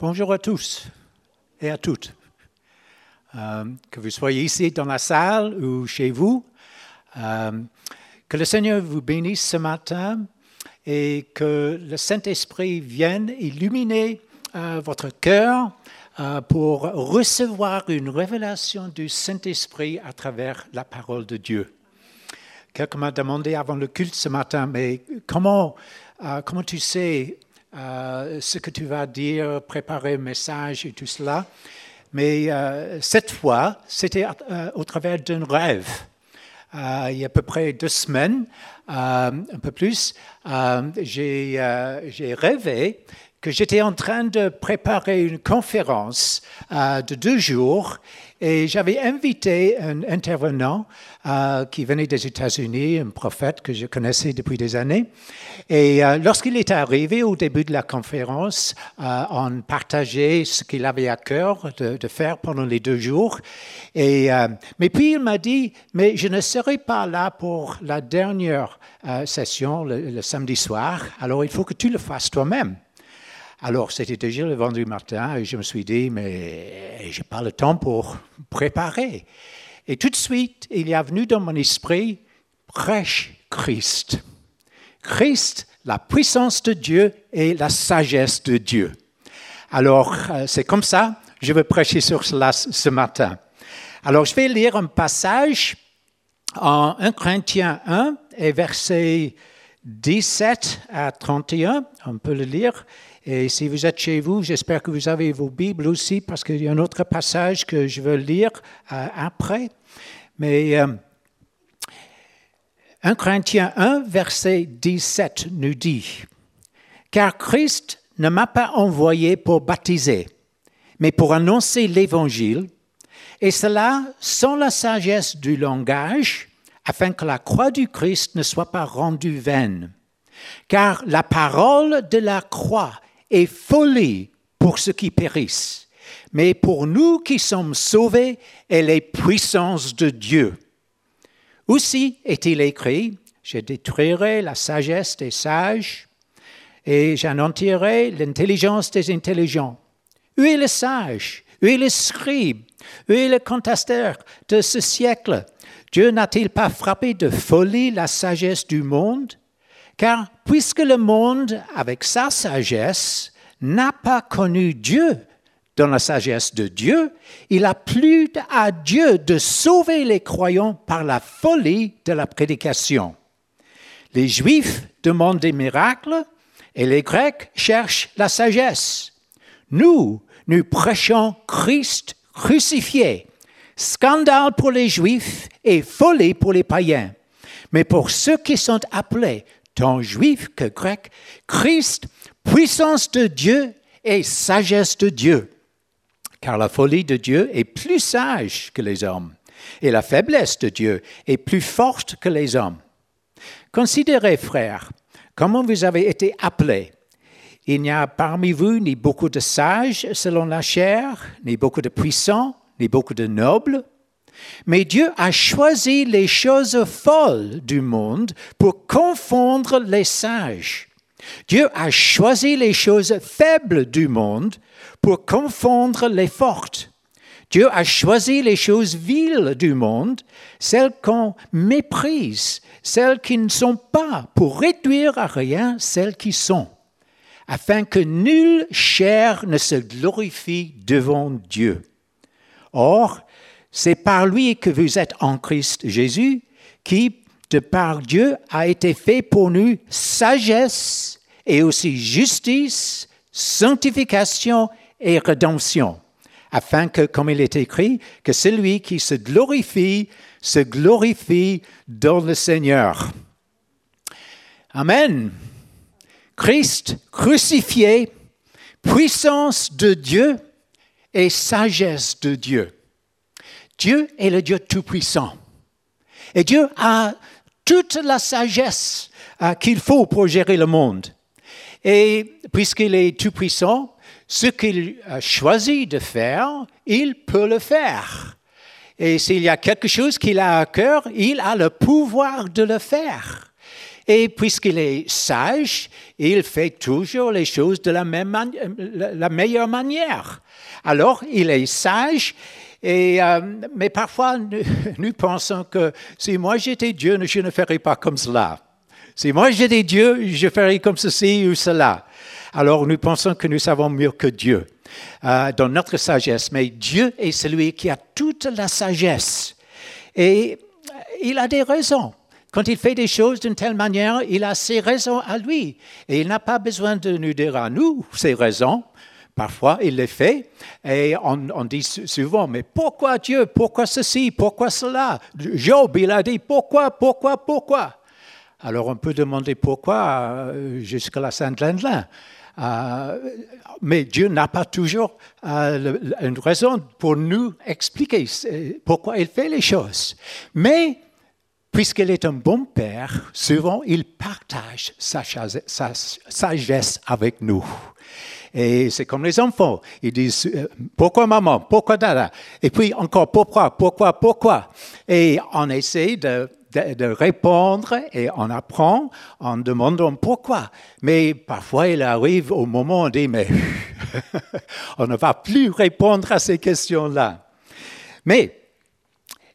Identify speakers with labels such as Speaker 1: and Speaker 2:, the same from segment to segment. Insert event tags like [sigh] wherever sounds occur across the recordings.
Speaker 1: Bonjour à tous et à toutes. Euh, que vous soyez ici dans la salle ou chez vous, euh, que le Seigneur vous bénisse ce matin et que le Saint-Esprit vienne illuminer euh, votre cœur pour recevoir une révélation du Saint-Esprit à travers la parole de Dieu. Quelqu'un m'a demandé avant le culte ce matin, mais comment, comment tu sais euh, ce que tu vas dire, préparer un message et tout cela. Mais euh, cette fois, c'était euh, au travers d'un rêve. il y a à peu près deux semaines, un peu plus, j'ai rêvé que j'étais en train de préparer une conférence de deux jours et j'avais invité un intervenant euh, qui venait des États-Unis, un prophète que je connaissais depuis des années. Et euh, lorsqu'il est arrivé au début de la conférence, euh, on partageait ce qu'il avait à cœur de, faire pendant les deux jours. Et, mais puis il m'a dit, mais je ne serai pas là pour la dernière session le samedi soir, alors il faut que tu le fasses toi-même. Alors, c'était déjà le vendredi matin et je me suis dit, mais je n'ai pas le temps pour préparer. Et tout de suite, il y a venu dans mon esprit, prêche Christ. Christ, la puissance de Dieu et la sagesse de Dieu. Alors, euh, c'est comme ça, je vais prêcher sur cela ce matin. Alors, je vais lire un passage en 1 Corinthiens 1 et versets 17 à 31. On peut le lire. Et si vous êtes chez vous, j'espère que vous avez vos Bibles aussi, parce qu'il y a un autre passage que je veux lire euh, après. Mais 1 euh, Corinthiens 1, verset 17 nous dit, Car Christ ne m'a pas envoyé pour baptiser, mais pour annoncer l'Évangile, et cela sans la sagesse du langage, afin que la croix du Christ ne soit pas rendue vaine. Car la parole de la croix est folie pour ceux qui périssent, mais pour nous qui sommes sauvés, elle est puissance de Dieu. Aussi est-il écrit, je détruirai la sagesse des sages et j'anéantirai l'intelligence des intelligents. Où est le sage? Où est le scribe? Où est le contesteur de ce siècle? Dieu n'a-t-il pas frappé de folie la sagesse du monde? Car puisque le monde, avec sa sagesse, n'a pas connu Dieu dans la sagesse de Dieu, il a plu à Dieu de sauver les croyants par la folie de la prédication. Les Juifs demandent des miracles et les Grecs cherchent la sagesse. Nous, nous prêchons Christ crucifié, scandale pour les Juifs et folie pour les païens. Mais pour ceux qui sont appelés, tant juif que grec, Christ, puissance de Dieu et sagesse de Dieu. Car la folie de Dieu est plus sage que les hommes, et la faiblesse de Dieu est plus forte que les hommes. Considérez, frères, comment vous avez été appelés. Il n'y a parmi vous ni beaucoup de sages selon la chair, ni beaucoup de puissants, ni beaucoup de nobles, mais Dieu a choisi les choses folles du monde pour confondre les sages. Dieu a choisi les choses faibles du monde pour confondre les fortes. Dieu a choisi les choses viles du monde, celles qu'on méprise, celles qui ne sont pas, pour réduire à rien celles qui sont, afin que nulle chair ne se glorifie devant Dieu. Or, c'est par lui que vous êtes en Christ Jésus, qui, de par Dieu, a été fait pour nous sagesse et aussi justice, sanctification et rédemption, afin que, comme il est écrit, que celui qui se glorifie, se glorifie dans le Seigneur. Amen. Christ crucifié, puissance de Dieu et sagesse de Dieu. Dieu est le Dieu Tout-Puissant. Et Dieu a toute la sagesse euh, qu'il faut pour gérer le monde. Et puisqu'il est Tout-Puissant, ce qu'il a choisi de faire, il peut le faire. Et s'il y a quelque chose qu'il a à cœur, il a le pouvoir de le faire. Et puisqu'il est sage, il fait toujours les choses de la meilleure manière. Alors, il est sage, et, euh, mais parfois, [laughs] nous, pensons que si moi j'étais Dieu, je ne ferais pas comme cela. Si moi j'étais Dieu, je ferais comme ceci ou cela. Alors nous pensons que nous savons mieux que Dieu euh, dans notre sagesse, mais Dieu est celui qui a toute la sagesse. Et il a des raisons. Quand il fait des choses d'une telle manière, il a ses raisons à lui. Et il n'a pas besoin de nous dire à nous ses raisons. Parfois, il les fait. Et on, dit souvent, mais pourquoi Dieu? Pourquoi ceci? Pourquoi cela? Job, il a dit, pourquoi, pourquoi, pourquoi? Alors on peut demander pourquoi euh, jusqu'à la Sainte-Lendelin. Euh, mais Dieu n'a pas toujours euh, une raison pour nous expliquer pourquoi il fait les choses. Mais puisqu'il est un bon père, souvent il partage sa, sagesse avec nous. Et c'est comme les enfants. Ils disent euh, pourquoi maman, pourquoi dada, et puis encore pourquoi, pourquoi, pourquoi? Et on essaie de, répondre et on apprend en demandant pourquoi. Mais parfois il arrive au moment où on dit mais [laughs] on ne va plus répondre à ces questions-là. Mais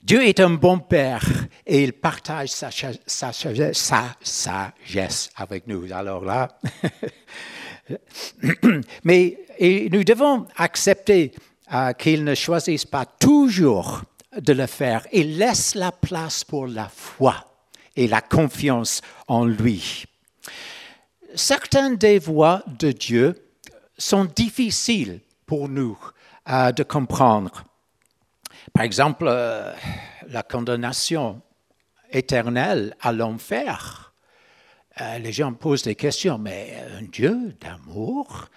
Speaker 1: Dieu est un bon Père et il partage sa, sa, sa sagesse avec nous. Alors là, [laughs] [clears throat] mais nous devons accepter euh, qu'il ne choisisse pas toujours de le faire et laisse la place pour la foi et la confiance en lui. Certaines des voies de Dieu sont difficiles pour nous euh, de comprendre. Par exemple, euh, la condamnation éternelle à l'enfer. Euh, les gens posent des questions, mais un Dieu d'amour,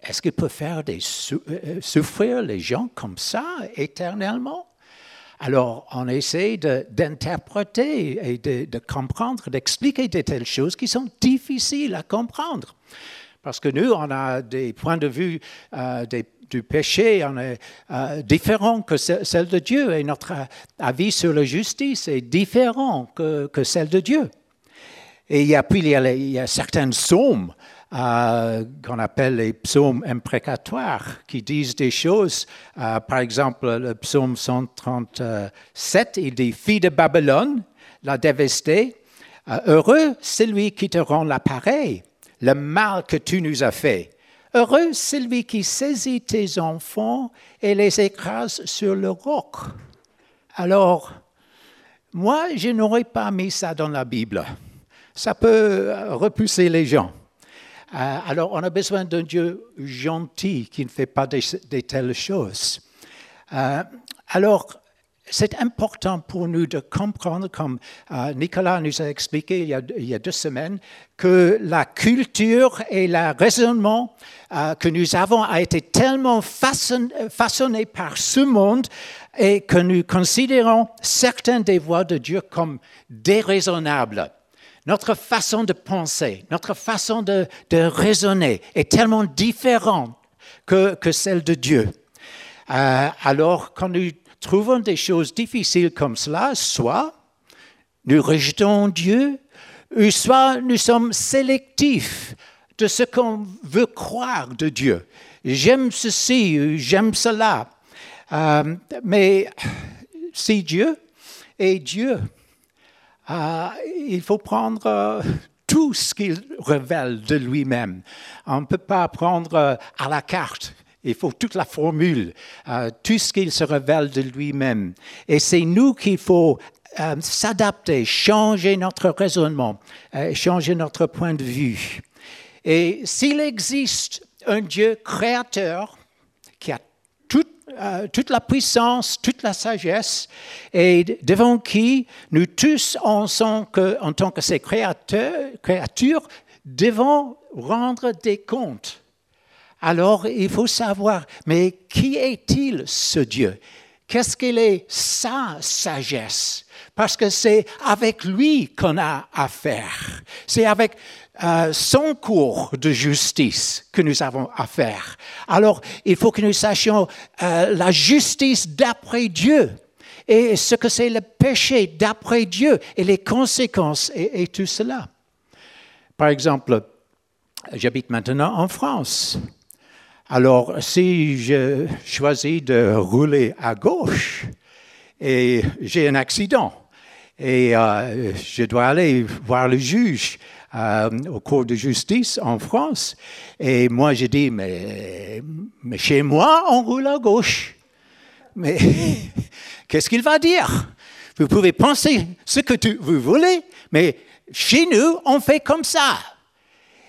Speaker 1: est-ce qu'il peut faire des euh, souffrir les gens comme ça éternellement? Alors, on essaie d'interpréter et de, comprendre, d'expliquer de telles choses qui sont difficiles à comprendre. Parce que nous, on a des points de vue des du péché est, euh, différent que celle de Dieu et notre avis sur la justice est différent que, que celle de Dieu. Et puis il y a, certains psaumes euh, qu'on appelle les psaumes imprécatoires qui disent des choses. Euh, par exemple, le psaume 137, il dit Fille de Babylone, la dévastée, heureux celui qui te rend l'appareil, le mal que tu nous as fait. Heureux celui qui saisit tes enfants et les écrase sur le roc. Alors, moi, je n'aurais pas mis ça dans la Bible. Ça peut repousser les gens. Euh, alors, on a besoin d'un Dieu gentil qui ne fait pas de, telles choses. Euh, alors, c'est important pour nous de comprendre, comme euh, Nicolas nous a expliqué il y a, deux semaines, que la culture et le raisonnement euh, que nous avons a été tellement façonné, par ce monde et que nous considérons certaines des voies de Dieu comme déraisonnables. Notre façon de penser, notre façon de, raisonner est tellement différente que, celle de Dieu. Euh, alors, quand nous trouvons des choses difficiles comme cela, soit nous rejetons Dieu, ou soit nous sommes sélectifs de ce qu'on veut croire de Dieu. J'aime ceci, j'aime cela. Euh, mais si Dieu est Dieu, euh, il faut prendre euh, tout ce qu'il révèle de lui-même. On ne peut pas prendre à la carte il faut toute la formule, euh, tout ce qu'il se révèle de lui-même. Et c'est nous qu'il faut euh, s'adapter, changer notre raisonnement, euh, changer notre point de vue. Et s'il existe un Dieu créateur toute la puissance, toute la sagesse, et devant qui nous tous, en, tant que ses créatures, devons rendre des comptes. Alors il faut savoir, mais qui est-il ce Dieu? Qu'est-ce qu'il est sa sagesse? Parce que c'est avec lui qu'on a affaire. C'est avec euh, son cours de justice que nous avons affaire. Alors il faut que nous sachions euh, la justice d'après Dieu et ce que c'est le péché d'après Dieu et les conséquences et tout cela. par exemple, j'habite maintenant en France. Alors, si je choisis de rouler à gauche et j'ai un accident et euh, je dois aller voir le juge euh, au cours de justice en France, et moi je dis, mais, mais chez moi, on roule à gauche. Mais [laughs] qu'est-ce qu'il va dire? Vous pouvez penser ce que vous voulez, mais chez nous, on fait comme ça.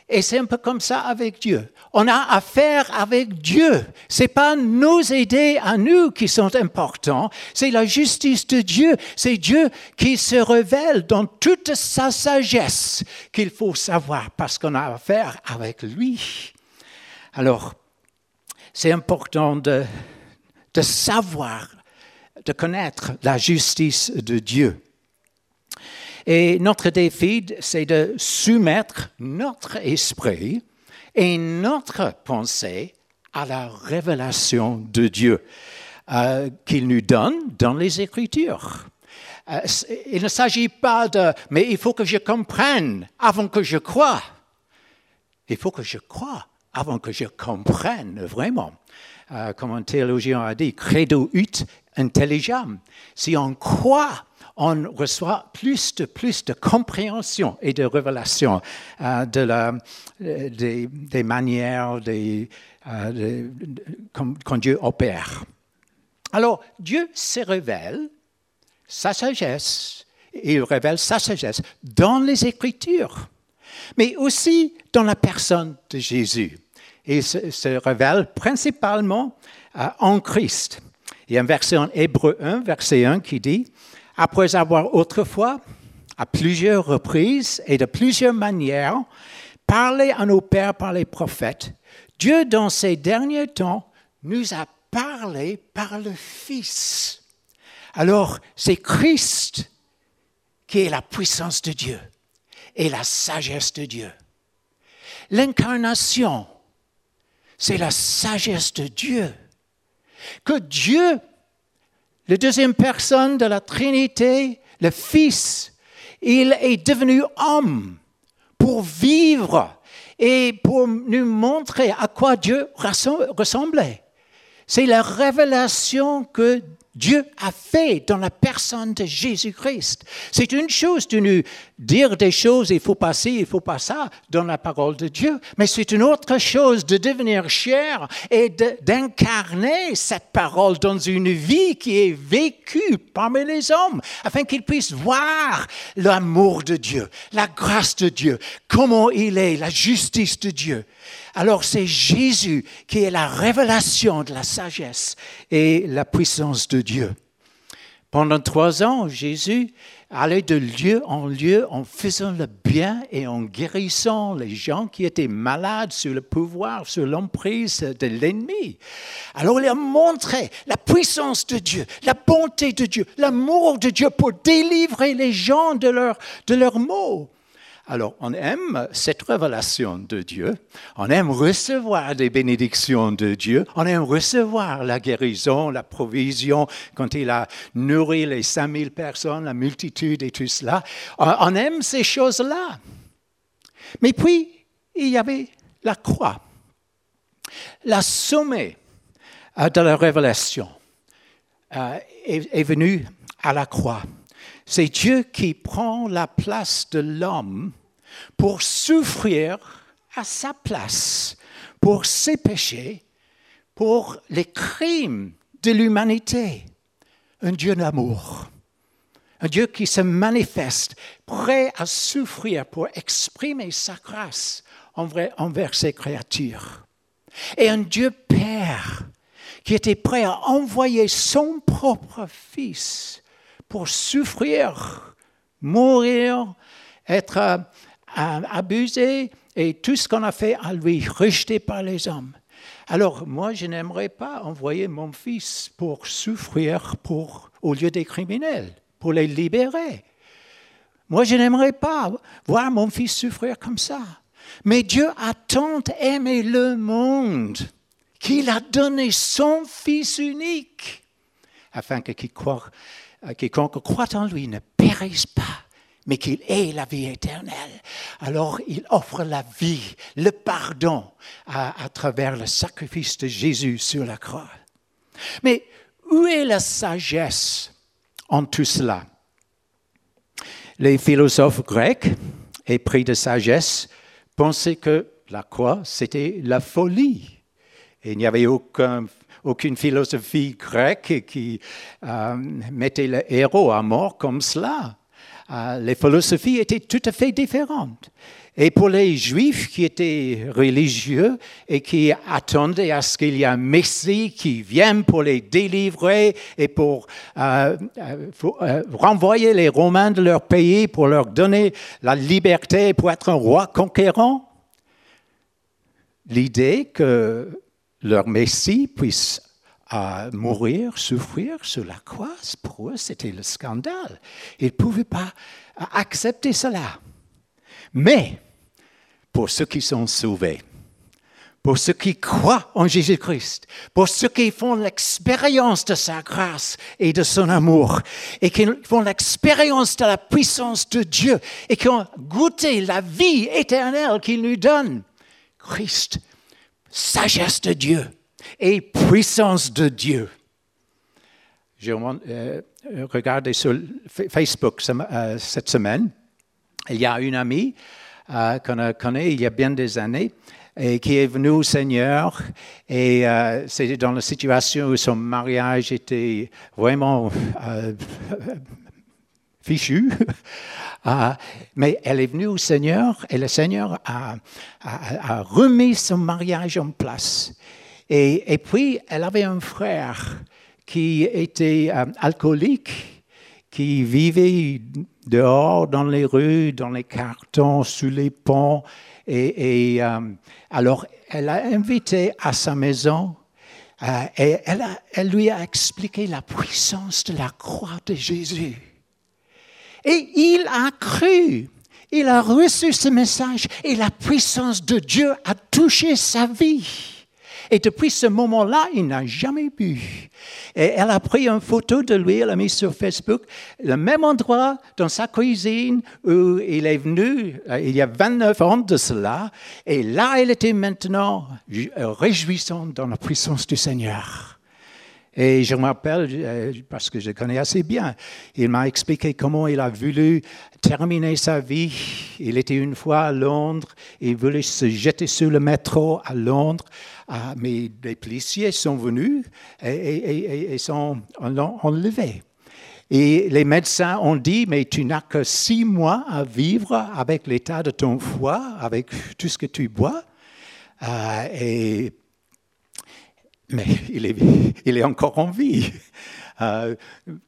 Speaker 1: Et c'est un peu comme ça avec Dieu. On a affaire avec Dieu. C'est pas nos idées à nous qui sont importants, c'est la justice de Dieu. C'est Dieu qui se révèle dans toute sa sagesse qu'il faut savoir parce qu'on a affaire avec lui. Alors, c'est important de, de savoir, de connaître la justice de Dieu. Et notre défi, c'est de soumettre notre esprit et notre pensée à la révélation de Dieu euh, qu'il nous donne dans les Écritures. Euh, il ne s'agit pas de, mais il faut que je comprenne avant que je croie. Il faut que je croie avant que je comprenne vraiment. Euh, comme un théologien a dit, credo ut intelligam. Si on croit on reçoit plus de, plus de compréhension et de révélation euh, de la, euh, des, manières des, euh, quand Dieu opère. Alors, Dieu se révèle sa sagesse, il révèle sa sagesse dans les Écritures, mais aussi dans la personne de Jésus. Il se, se révèle principalement en Christ. Il y a un verset en Hébreu 1, verset 1 qui dit, après avoir autrefois, à plusieurs reprises et de plusieurs manières, parlé à nos pères par les prophètes, Dieu, dans ces derniers temps, nous a parlé par le Fils. Alors, c'est Christ qui est la puissance de Dieu et la sagesse de Dieu. L'incarnation, c'est la sagesse de Dieu. Que Dieu la deuxième personne de la Trinité, le Fils, il est devenu homme pour vivre et pour nous montrer à quoi Dieu ressemblait. C'est la révélation que Dieu a fait dans la personne de Jésus-Christ. C'est une chose de nous dire des choses, il faut pas ci, il faut pas ça, dans la parole de Dieu, mais c'est une autre chose de devenir cher et d'incarner cette parole dans une vie qui est vécue parmi les hommes, afin qu'ils puissent voir l'amour de Dieu, la grâce de Dieu, comment il est, la justice de Dieu. Alors c'est Jésus qui est la révélation de la sagesse et la puissance de Dieu. Pendant trois ans, Jésus allait de lieu en lieu en faisant le bien et en guérissant les gens qui étaient malades sous le pouvoir, sous l'emprise de l'ennemi. Alors il a montré la puissance de Dieu, la bonté de Dieu, l'amour de Dieu pour délivrer les gens de leurs de leurs maux. Alors, on aime cette révélation de Dieu, on aime recevoir des bénédictions de Dieu, on aime recevoir la guérison, la provision, quand il a nourri les 5000 personnes, la multitude et tout cela. On aime ces choses-là. Mais puis, il y avait la croix, la sommet euh, de la révélation euh, est venue à la croix. C'est Dieu qui prend la place de l'homme pour souffrir à sa place pour ses péchés, pour les crimes de l'humanité. Un Dieu d'amour, un Dieu qui se manifeste, prêt à souffrir pour exprimer sa grâce envers ses créatures. Et un Dieu Père qui était prêt à envoyer son propre Fils pour souffrir, mourir, être abusé et tout ce qu'on a fait à lui, rejeté par les hommes. Alors moi, je n'aimerais pas envoyer mon fils pour souffrir pour, au lieu des criminels, pour les libérer. Moi, je n'aimerais pas voir mon fils souffrir comme ça. Mais Dieu a tant aimé le monde qu'il a donné son Fils unique, afin que quiconque croit en lui ne périsse pas, mais qu'il ait la vie éternelle. alors il offre la vie, le pardon à, travers le sacrifice de Jésus sur la croix. Mais où est la sagesse en tout cela? Les philosophes grecs, épris de sagesse, pensaient que la croix, c'était la folie. Et il n'y avait aucun aucune philosophie grecque qui euh, mettait le héros à mort comme cela. Euh, les philosophies étaient tout à fait différentes. Et pour les juifs qui étaient religieux et qui attendaient à ce qu'il y ait un Messie qui vienne pour les délivrer et pour, euh, renvoyer les Romains de leur pays, pour leur donner la liberté, pour être un roi conquérant, l'idée que leur Messie puisse euh, mourir, souffrir sur la croix, pour eux, c'était le scandale. Ils ne pouvaient pas accepter cela. Mais pour ceux qui sont sauvés, pour ceux qui croient en Jésus-Christ, pour ceux qui font l'expérience de sa grâce et de son amour, et qui font l'expérience de la puissance de Dieu, et qui ont goûté la vie éternelle qu'il nous donne, Christ sagesse de Dieu et puissance de Dieu. J'ai euh, regardé sur Facebook euh, cette semaine, il y a une amie euh, qu'on connaît il y a bien des années et qui est venue au Seigneur et c'était dans la situation où son mariage était vraiment [laughs] fichu. [laughs] Ah, mais elle est venue au Seigneur et le Seigneur a, remis son mariage en place. Et, puis, elle avait un frère qui était euh, alcoolique, qui vivait dehors dans les rues, dans les cartons, sous les ponts. Et, euh, alors, elle a invité à sa maison euh, et elle lui a expliqué la puissance de la croix de Jésus. Et il a cru. Il a reçu ce message et la puissance de Dieu a touché sa vie. Et depuis ce moment-là, il n'a jamais bu. Et elle a pris une photo de lui, elle l'a mis sur Facebook, le même endroit dans sa cuisine où il est venu euh, il y a 29 ans de cela. Et là, elle était maintenant réjouissante dans la puissance du Seigneur. Et je me rappelle, euh, parce que je connais assez bien, il m'a expliqué comment il a voulu terminer sa vie. Il était une fois à Londres, il voulait se jeter sur le métro à Londres, ah, mais les policiers sont venus et, et, sont enlevés. Et les médecins ont dit, mais tu n'as que six mois à vivre avec l'état de ton foie, avec tout ce que tu bois. Et mais il est, il est encore en vie. Euh,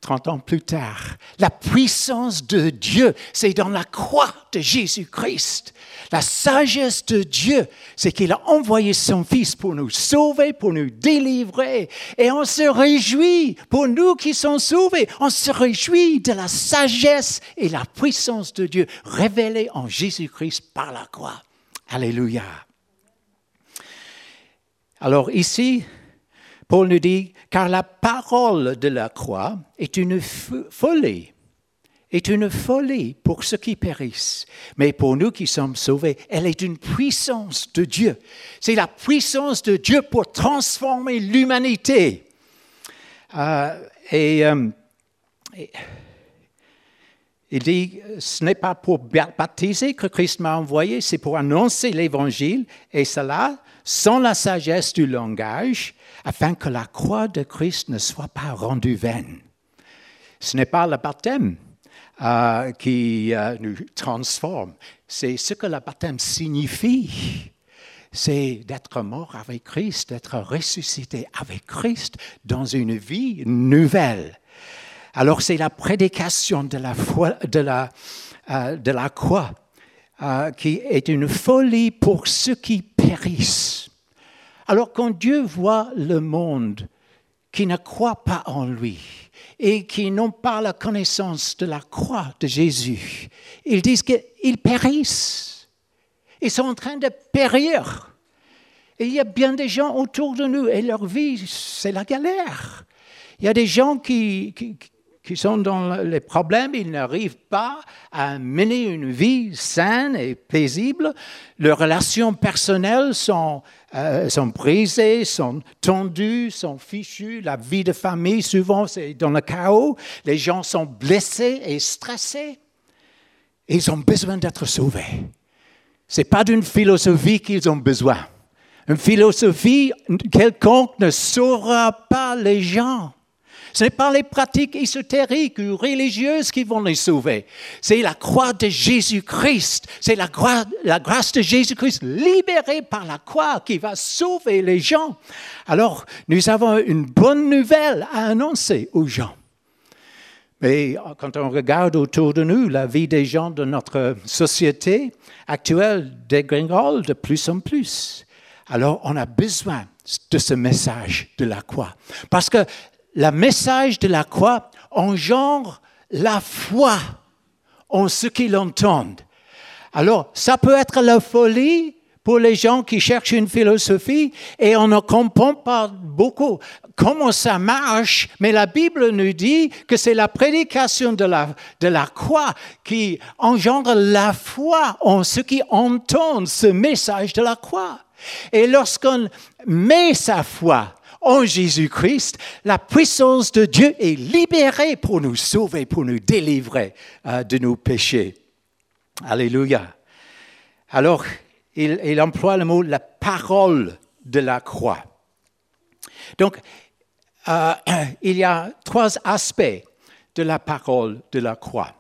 Speaker 1: 30 ans plus tard. La puissance de Dieu, c'est dans la croix de Jésus-Christ. La sagesse de Dieu, c'est qu'il a envoyé son Fils pour nous sauver, pour nous délivrer. Et on se réjouit, pour nous qui sommes sauvés, on se réjouit de la sagesse et la puissance de Dieu révélée en Jésus-Christ par la croix. Alléluia. Alors ici, Paul nous dit, car la parole de la croix est une folie, est une folie pour ceux qui périssent. Mais pour nous qui sommes sauvés, elle est une puissance de Dieu. C'est la puissance de Dieu pour transformer l'humanité. Euh, euh, et, il dit, ce n'est pas pour baptiser que Christ m'a envoyé, c'est pour annoncer l'Évangile, et cela sans la sagesse du langage, afin que la croix de Christ ne soit pas rendue vaine. Ce n'est pas le baptême euh, qui euh, nous transforme, c'est ce que le baptême signifie. C'est d'être mort avec Christ, d'être ressuscité avec Christ dans une vie nouvelle. Alors c'est la prédication de la, euh, de la croix qui est une folie pour ceux qui périssent. Alors quand Dieu voit le monde qui ne croit pas en lui et qui n'ont pas la connaissance de la croix de Jésus, ils disent qu'ils périssent. Ils sont en train de périr. Et il y a bien des gens autour de nous et leur vie, c'est la galère. Il y a des gens qui, qui sont dans les problèmes, ils n'arrivent pas à mener une vie saine et paisible. Leurs relations personnelles sont, euh, sont brisées, sont tendues, sont fichues. La vie de famille, souvent, c'est dans le chaos. Les gens sont blessés et stressés. ils ont besoin d'être sauvés. Ce n'est pas d'une philosophie qu'ils ont besoin. Une philosophie quelconque ne saura pas les gens. Ce n'est pas les pratiques ésotériques ou religieuses qui vont les sauver. C'est la croix de Jésus-Christ. C'est la, la, grâce de Jésus-Christ libérée par la croix qui va sauver les gens. Alors, nous avons une bonne nouvelle à annoncer aux gens. Mais quand on regarde autour de nous, la vie des gens de notre société actuelle dégringole de plus en plus. Alors, on a besoin de ce message de la croix. Parce que le message de la croix engendre la foi en ceux qui l'entendent. Alors, ça peut être la folie pour les gens qui cherchent une philosophie et on ne comprend pas beaucoup comment ça marche, mais la Bible nous dit que c'est la prédication de la, de la croix qui engendre la foi en ceux qui entendent ce message de la croix. Et lorsqu'on met sa foi en Jésus-Christ, la puissance de Dieu est libérée pour nous sauver, pour nous délivrer euh, de nos péchés. Alléluia. Alors, il, emploie le mot la parole de la croix. Donc, euh, [clears throat] il y a trois aspects de la parole de la croix.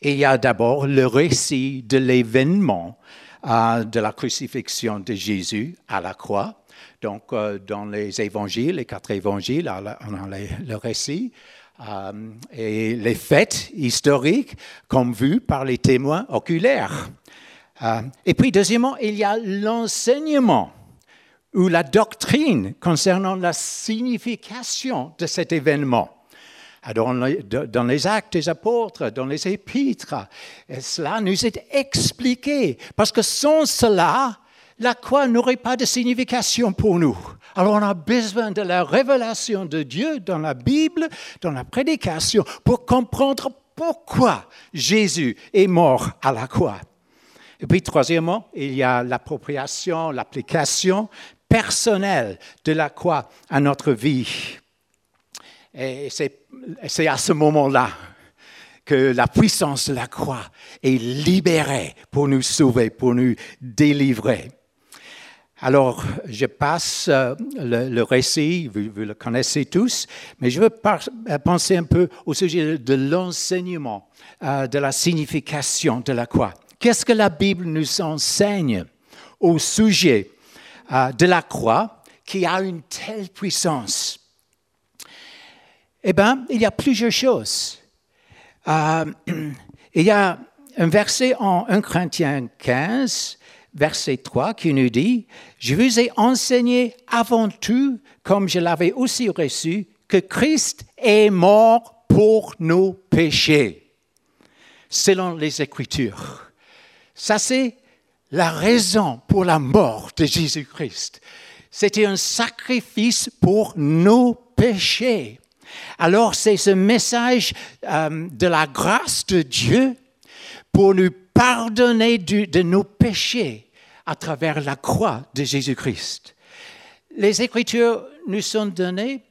Speaker 1: il y a d'abord le récit de l'événement euh, de la crucifixion de Jésus à la croix. Donc, euh, dans les évangiles, les quatre évangiles, on a le récit euh, et les faits historiques comme vus par les témoins oculaires. et puis, deuxièmement, il y a l'enseignement ou la doctrine concernant la signification de cet événement dans les, actes des apôtres, dans les épîtres. Cela nous est expliqué, parce que sans cela, la croix n'aurait pas de signification pour nous. Alors on a besoin de la révélation de Dieu dans la Bible, dans la prédication, pour comprendre pourquoi Jésus est mort à la croix. Et puis troisièmement, il y a l'appropriation, l'application personnelle de la croix à notre vie. Et c'est à ce moment-là que la puissance de la croix est libérée pour nous sauver, pour nous délivrer. Alors, je passe euh, le, récit, vous, le connaissez tous, mais je veux euh, penser un peu au sujet de l'enseignement, euh, de la signification de la croix. Qu'est-ce que la Bible nous enseigne au sujet de la croix qui a une telle puissance? Eh bien, il y a plusieurs choses. Euh, [clears throat] il y a un verset en 1 Corinthiens 15, verset 3, qui nous dit, Je vous ai enseigné avant tout, comme je l'avais aussi reçu, que Christ est mort pour nos péchés, selon les Écritures. Ça, c'est la raison pour la mort de Jésus-Christ. C'était un sacrifice pour nos péchés. Alors c'est ce message euh, de la grâce de Dieu pour nous pardonner de nos péchés à travers la croix de Jésus-Christ. Les Écritures nous sont données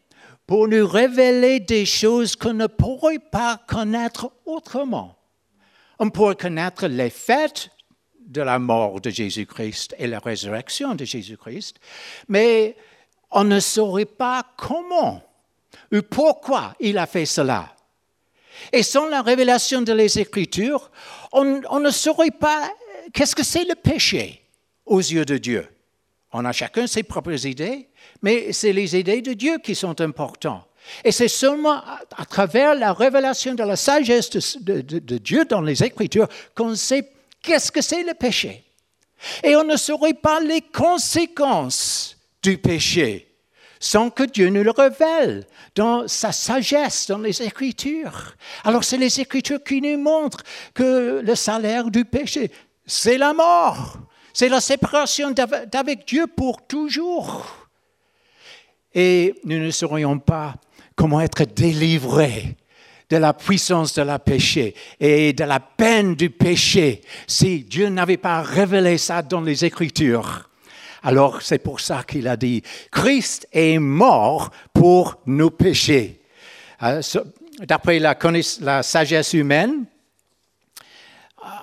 Speaker 1: pour nous révéler des choses qu'on ne pourrait pas connaître autrement. On pourrait connaître les faits de la mort de Jésus-Christ et la résurrection de Jésus-Christ, mais on ne saurait pas comment ou pourquoi il a fait cela. Et sans la révélation de les Écritures, on, ne saurait pas qu'est-ce que c'est le péché aux yeux de Dieu. On a chacun ses propres idées, mais c'est les idées de Dieu qui sont importantes. Et c'est seulement à, travers la révélation de la sagesse de Dieu dans les Écritures qu'on sait qu'est-ce que c'est le péché. Et on ne saurait pas les conséquences du péché sans que Dieu nous le révèle dans sa sagesse, dans les Écritures. Alors c'est les Écritures qui nous montrent que le salaire du péché, c'est la mort, c'est la séparation d'avec Dieu pour toujours. Et nous ne saurions pas comment être délivrés de la puissance de la péché et de la peine du péché si Dieu n'avait pas révélé ça dans les Écritures. Alors c'est pour ça qu'il a dit, Christ est mort pour nos péchés. Euh, d'après la, sagesse humaine,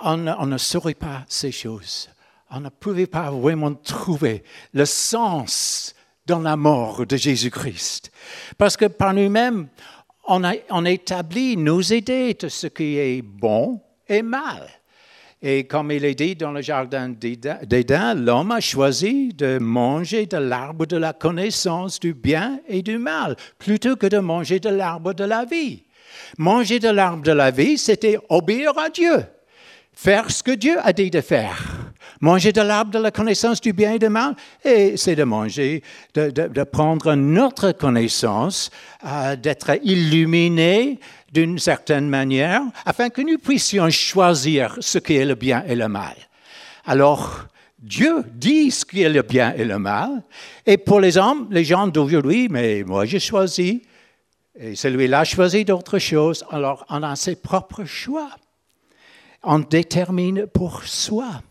Speaker 1: on, ne saurait pas ces choses. On ne pouvait pas vraiment trouver le sens dans la mort de Jésus-Christ. Parce que par nous-mêmes, on, on établit nos idées de ce qui est bon et mal. Et comme il est dit dans le jardin d'Éden, l'homme a choisi de manger de l'arbre de la connaissance du bien et du mal, plutôt que de manger de l'arbre de la vie. Manger de l'arbre de la vie, c'était obéir à Dieu, faire ce que Dieu a dit de faire. Manger de l'arbre de la connaissance du bien et du mal, c'est de manger, de, prendre notre connaissance, euh, d'être illuminé d'une certaine manière, afin que nous puissions choisir ce qui est le bien et le mal. Alors, Dieu dit ce qui est le bien et le mal, et pour les hommes, les gens d'aujourd'hui, mais moi j'ai choisi, et celui-là a choisi d'autres choses, alors on a ses propres choix. On détermine pour soi.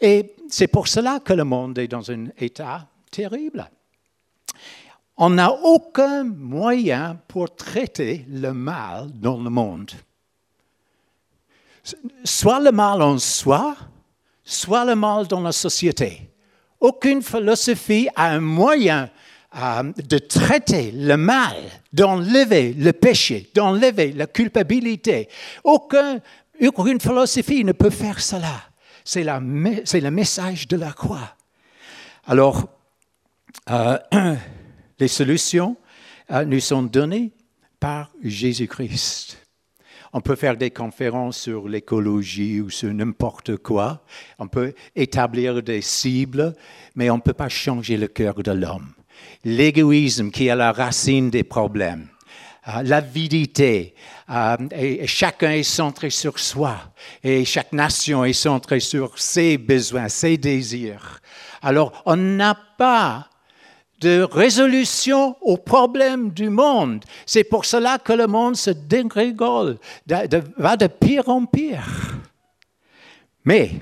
Speaker 1: Et c'est pour cela que le monde est dans un état terrible. On n'a aucun moyen pour traiter le mal dans le monde. Soit le mal en soi, soit le mal dans la société. Aucune philosophie a un moyen euh, de traiter le mal, d'enlever le péché, d'enlever la culpabilité. aucune philosophie ne peut faire cela. C'est, le message de la croix. Alors, euh, [clears throat] les solutions euh, nous sont données par Jésus-Christ. On peut faire des conférences sur l'écologie ou sur n'importe quoi. On peut établir des cibles, mais on ne peut pas changer le cœur de l'homme. L'égoïsme qui est la racine des problèmes euh, l'avidité. Euh, et, chacun est centré sur soi. Et chaque nation est centrée sur ses besoins, ses désirs. Alors, on n'a pas de résolution aux problèmes du monde. C'est pour cela que le monde se dégrégole, va de pire en pire. Mais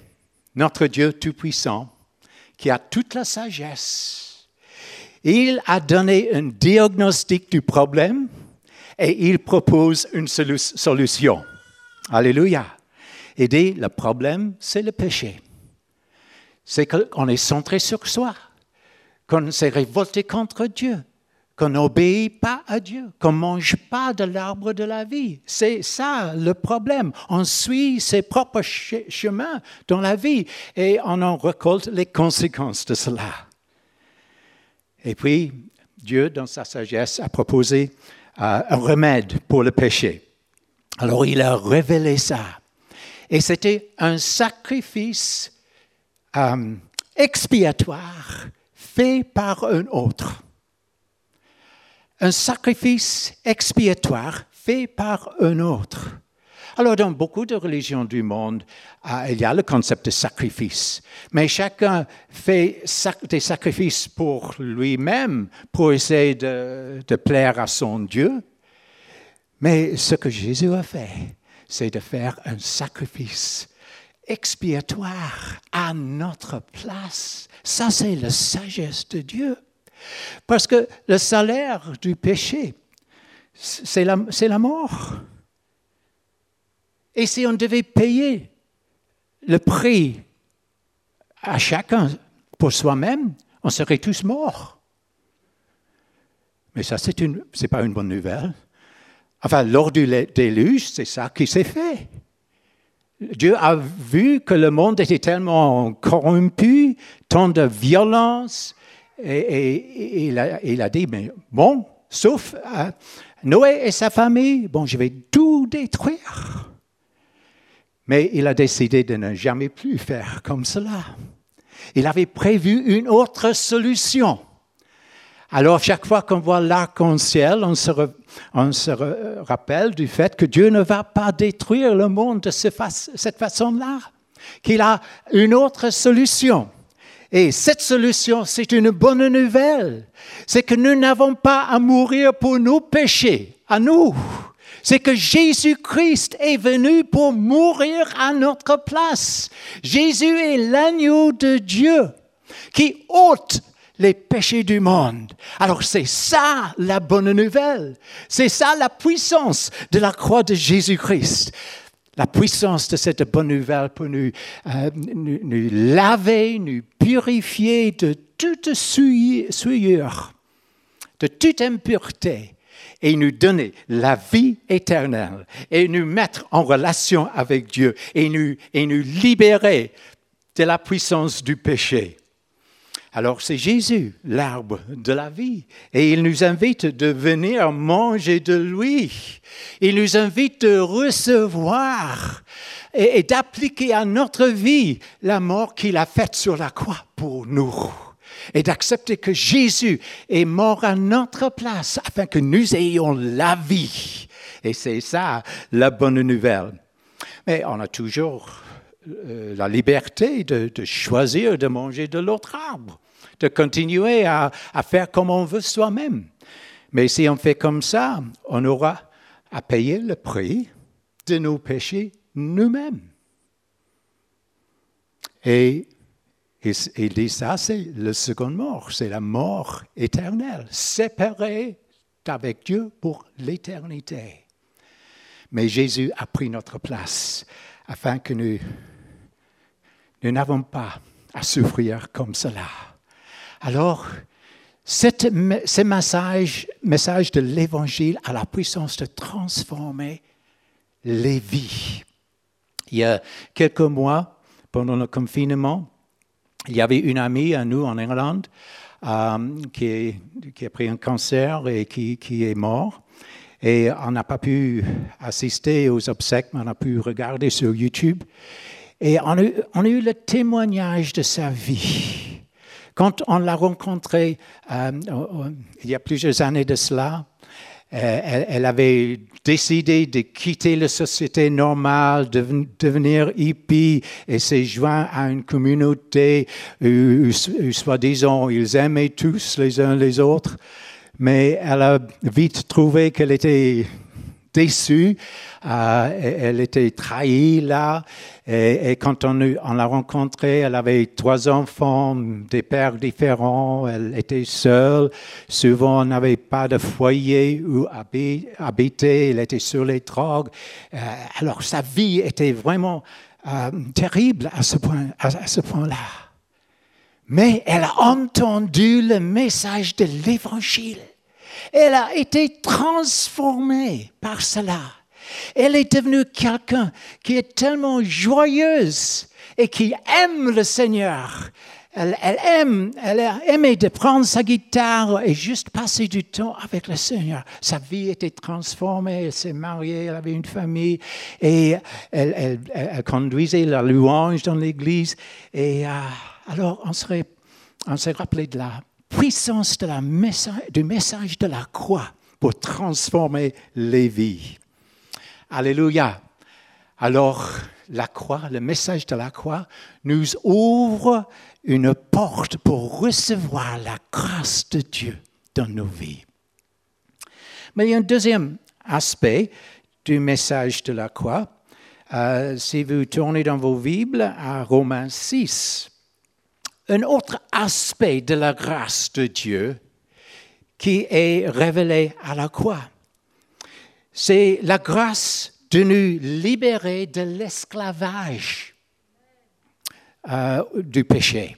Speaker 1: notre Dieu Tout-Puissant, qui a toute la sagesse, il a donné un diagnostic du problème et il propose une solution. Alléluia. Et dit, le problème, c'est le péché. C'est qu'on est centré sur soi, qu'on s'est révolté contre Dieu, qu'on n'obéit pas à Dieu, qu'on ne mange pas de l'arbre de la vie. C'est ça le problème. On suit ses propres chemins dans la vie et on en récolte les conséquences de cela. Et puis, Dieu, dans sa sagesse, a proposé un remède pour le péché. Alors il a révélé ça. Et c'était un sacrifice euh, expiatoire fait par un autre. Un sacrifice expiatoire fait par un autre. Alors, dans beaucoup de religions du monde, euh, il y a le concept de sacrifice. Mais chacun fait des sacrifices pour lui-même, pour essayer de, de plaire à son Dieu. Mais ce que Jésus a fait, c'est de faire un sacrifice expiatoire à notre place. Ça, c'est la sagesse de Dieu. Parce que le salaire du péché, c'est la, mort. Et si on devait payer le prix à chacun pour soi-même, on serait tous morts. Mais ça, ce n'est pas une bonne nouvelle. Enfin, lors du déluge, c'est ça qui s'est fait. Dieu a vu que le monde était tellement corrompu, tant de violence, et, il, a, dit, mais bon, sauf euh, Noé et sa famille, bon, je vais tout détruire. Mais il a décidé de ne jamais plus faire comme cela. Il avait prévu une autre solution. Alors, chaque fois qu'on voit l'arc-en-ciel, on se, rappelle du fait que Dieu ne va pas détruire le monde de cette façon-là, qu'il a une autre solution. Et cette solution, c'est une bonne nouvelle. C'est que nous n'avons pas à mourir pour nos péchés, à nous. c'est que Jésus-Christ est venu pour mourir à notre place. Jésus est l'agneau de Dieu qui ôte les péchés du monde. Alors c'est ça la bonne nouvelle. C'est ça la puissance de la croix de Jésus-Christ. La puissance de cette bonne nouvelle pour nous, euh, nous, laver, nous purifier de toute souillure, de toute impureté et nous donner la vie éternelle et nous mettre en relation avec Dieu et nous, et nous libérer de la puissance du péché. Alors c'est Jésus, l'arbre de la vie, et il nous invite de venir manger de lui. Il nous invite de recevoir et, d'appliquer à notre vie la mort qu'il a faite sur la croix pour nous. Et d'accepter que Jésus est mort à notre place afin que nous ayons la vie. Et c'est ça la bonne nouvelle. Mais on a toujours euh, la liberté de, choisir de manger de l'autre arbre, de continuer à, faire comme on veut soi-même. Mais si on fait comme ça, on aura à payer le prix de nos péchés nous-mêmes. Et il dit ça, c'est le second mort, c'est la mort éternelle, séparée d'avec Dieu pour l'éternité. Mais Jésus a pris notre place afin que nous nous n'avons pas à souffrir comme cela. Alors, ce message, de l'Évangile a la puissance de transformer les vies. Il y a quelques mois, pendant le confinement, il y avait une amie à nous en Irlande euh, qui, a pris un cancer et qui est mort. Et on n'a pas pu assister aux obsèques, mais on a pu regarder sur YouTube. Et on a, eu le témoignage de sa vie. Quand on l'a rencontrée euh, il y a plusieurs années de cela, euh, elle, avait décidé de quitter la société normale, de devenir hippie et s'est joint à une communauté où, soi-disant, ils aimaient tous les uns les autres. Mais elle a vite trouvé qu'elle était déçue, euh, elle était trahie là. Et, quand on, l'a rencontrée, elle avait trois enfants, des pères différents, elle était seule. Souvent, on n'avait pas de foyer où habiter, elle était sur les drogues. Euh, alors, sa vie était vraiment euh, terrible à ce point-là. Mais elle a entendu le message de l'Évangile. Elle a été transformée par cela. Elle est devenue quelqu'un qui est tellement joyeuse et qui aime le Seigneur. Elle, aime, elle a aimé de prendre sa guitare et juste passer du temps avec le Seigneur. Sa vie était transformée, elle s'est mariée, elle avait une famille et elle, conduisait la louange dans l'église. Et euh, alors, on s'est rappelé de la puissance du message de la croix pour transformer les vies. Alléluia. Alors, la croix, le message de la croix, nous ouvre une porte pour recevoir la grâce de Dieu dans nos vies. Mais il y a un deuxième aspect du message de la croix. Euh, si vous tournez dans vos Bibles à Romains 6, un autre aspect de la grâce de Dieu qui est révélé à la croix. C'est la grâce de nous libérer de l'esclavage euh, du péché,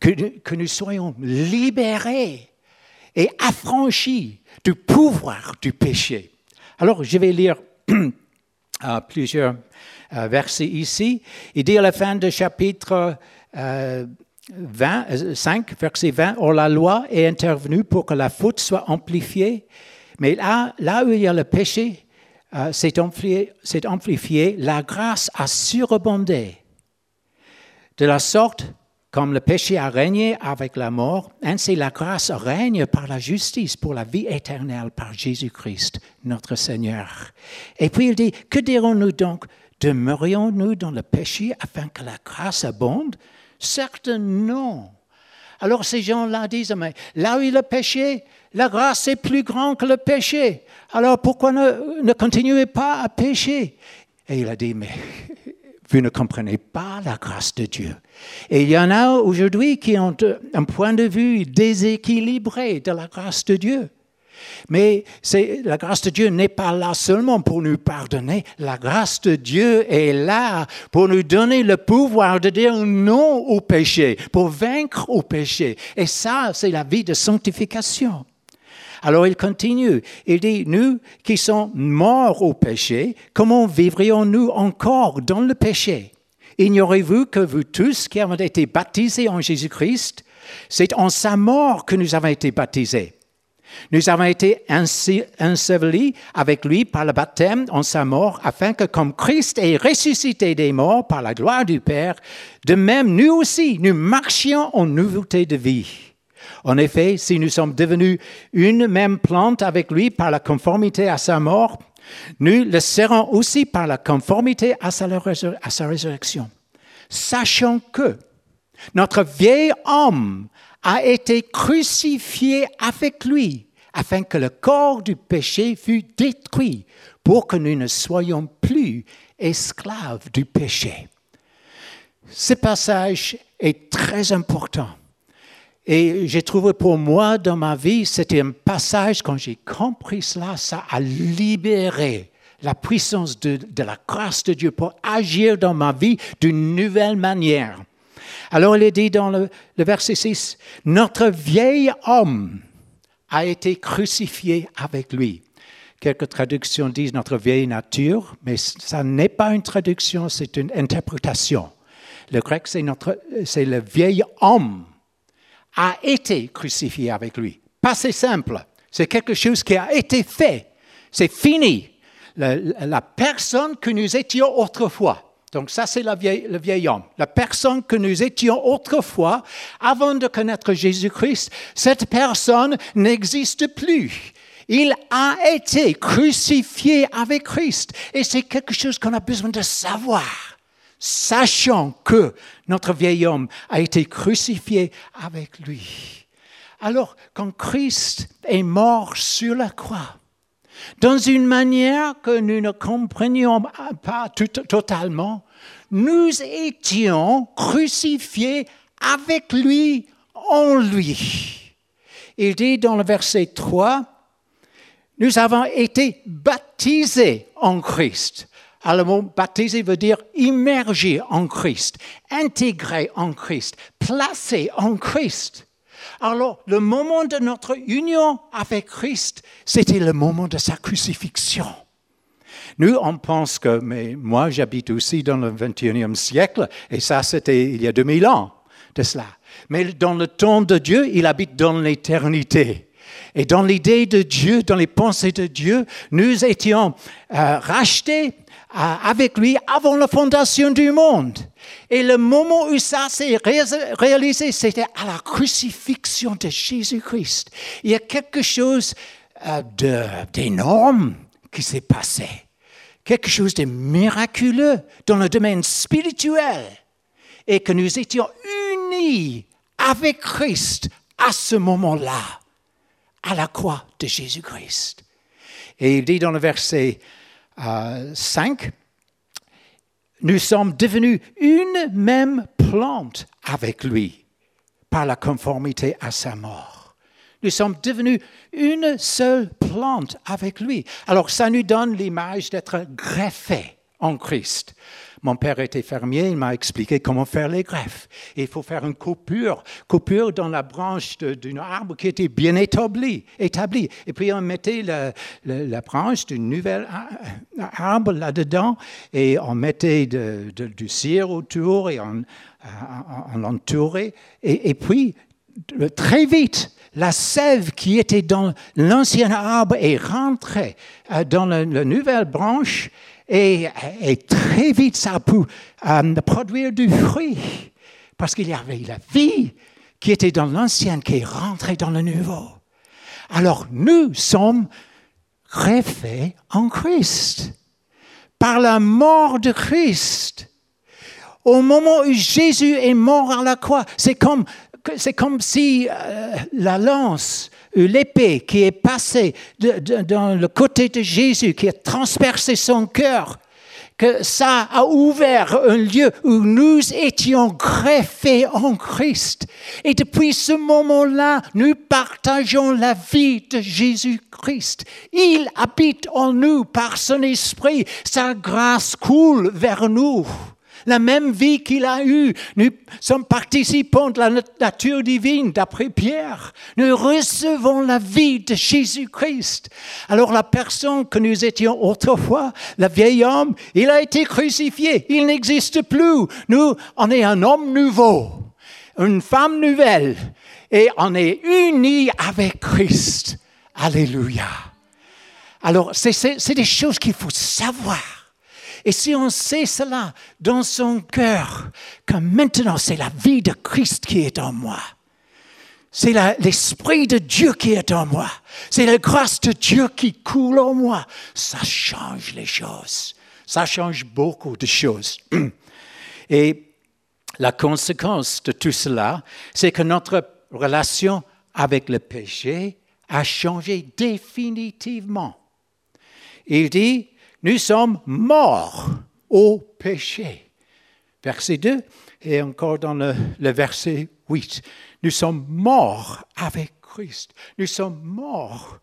Speaker 1: que, nous soyons libérés et affranchis du pouvoir du péché. Alors, je vais lire [clears throat] euh, plusieurs euh, versets ici. Il dit à la fin du chapitre 20, 5, euh, verset 20, Or la loi est intervenue pour que la faute soit amplifiée, mais là, là où il y a le péché, euh, c'est amplifié, amplifié, la grâce a surabondé. De la sorte, comme le péché a régné avec la mort, ainsi la grâce règne par la justice pour la vie éternelle par Jésus-Christ, notre Seigneur. Et puis il dit, que dirons-nous donc? Demeurions-nous dans le péché afin que la grâce abonde? Certes, non. Alors ces gens-là disent, mais là où il a péché, la grâce est plus grande que le péché. Alors pourquoi ne, ne continuez pas à pécher? Et il a dit, mais [laughs] vous ne comprenez pas la grâce de Dieu. Et il y en a aujourd'hui qui ont un point de vue déséquilibré de la grâce de Dieu. Mais la grâce de Dieu n'est pas là seulement pour nous pardonner. La grâce de Dieu est là pour nous donner le pouvoir de dire non au péché, pour vaincre au péché. Et ça, c'est la vie de sanctification. Alors il continue, il dit, nous qui sommes morts au péché, comment vivrions-nous encore dans le péché? Ignorez-vous que vous tous qui avez été baptisés en Jésus-Christ, c'est en sa mort que nous avons été baptisés. Nous avons été ensevelis avec lui par le baptême en sa mort, afin que comme Christ est ressuscité des morts par la gloire du Père, de même nous aussi, nous marchions en nouveauté de vie. En effet, si nous sommes devenus une même plante avec lui par la conformité à sa mort, nous le serons aussi par la conformité à sa, à sa résurrection. Sachant que notre vieil homme a été crucifié avec lui, afin que le corps du péché fût détruit, pour que nous ne soyons plus esclaves du péché. Ce passage est très important. Et j'ai trouvé pour moi dans ma vie, c'était un passage, quand j'ai compris cela, ça a libéré la puissance de, la grâce de Dieu pour agir dans ma vie d'une nouvelle manière. Alors il est dit dans le, verset 6, notre vieil homme a été crucifié avec lui. Quelques traductions disent notre vieille nature, mais ça n'est pas une traduction, c'est une interprétation. Le grec, c'est, notre, le vieil homme a été crucifié avec lui. Pas c'est simple, c'est quelque chose qui a été fait, c'est fini. La, personne que nous étions autrefois, donc ça c'est le vieil homme, la personne que nous étions autrefois, avant de connaître Jésus-Christ, cette personne n'existe plus. Il a été crucifié avec Christ. Et c'est quelque chose qu'on a besoin de savoir sachant que notre vieil homme a été crucifié avec lui. Alors, quand Christ est mort sur la croix, dans une manière que nous ne comprenions pas totalement, nous étions crucifiés avec lui en lui. Il dit dans le verset 3, nous avons été baptisés en Christ. Alors, le mot baptisé veut dire immergé en Christ, intégré en Christ, placé en Christ. Alors, le moment de notre union avec Christ, c'était le moment de sa crucifixion. Nous, on pense que, mais moi, j'habite aussi dans le 21e siècle, et ça, c'était il y a 2000 ans de cela. Mais dans le temps de Dieu, il habite dans l'éternité. Et dans l'idée de Dieu, dans les pensées de Dieu, nous étions euh, rachetés avec lui avant la fondation du monde. Et le moment où ça s'est réalisé, c'était à la crucifixion de Jésus-Christ. Il y a quelque chose euh, d'énorme qui s'est passé. Quelque chose de miraculeux dans le domaine spirituel. Et que nous étions unis avec Christ à ce moment-là, à la croix de Jésus-Christ. Et il dit dans le verset 5, nous sommes devenus une même plante avec lui par la conformité à sa mort. Nous sommes devenus une seule plante avec lui. Alors ça nous donne l'image d'être greffé en Christ. Mon père était fermier, il m'a expliqué comment faire les greffes. il faut faire une coupure, coupure dans la branche d'un arbre qui était bien établi, établi. Et puis on mettait la, branche d'un nouvel arbre là-dedans et on mettait du cire autour et on, l'entourait. Et, puis, très vite, la sève qui était dans l'ancien arbre est rentrée euh, dans la nouvelle branche et, très vite, ça a pu euh, produire du fruit. Parce qu'il y avait la vie qui était dans l'ancienne, qui est rentrée dans le nouveau. Alors nous sommes greffés en Christ. Par la mort de Christ. Au moment où Jésus est mort à la croix, c'est comme comme si euh, la lance l'épée qui est passée dans le côté de Jésus, qui a transpercé son cœur, que ça a ouvert un lieu où nous étions greffés en Christ. Et depuis ce moment-là, nous partageons la vie de Jésus-Christ. Il habite en nous par son esprit. Sa grâce coule vers nous la même vie qu'il a eue. Nous sommes participants de la nature divine, d'après Pierre. Nous recevons la vie de Jésus-Christ. Alors la personne que nous étions autrefois, le vieil homme, il a été crucifié. Il n'existe plus. Nous, on est un homme nouveau, une femme nouvelle, et on est unis avec Christ. Alléluia. Alors, c'est des choses qu'il faut savoir. Et si on sait cela dans son cœur, que maintenant c'est la vie de Christ qui est en moi, c'est l'Esprit de Dieu qui est en moi, c'est la grâce de Dieu qui coule en moi, ça change les choses. Ça change beaucoup de choses. [clears throat] Et la conséquence de tout cela, c'est que notre relation avec le péché a changé définitivement. Il dit, nous sommes morts au péché. Verset 2 et encore dans le, verset 8. Nous sommes morts avec Christ. Nous sommes morts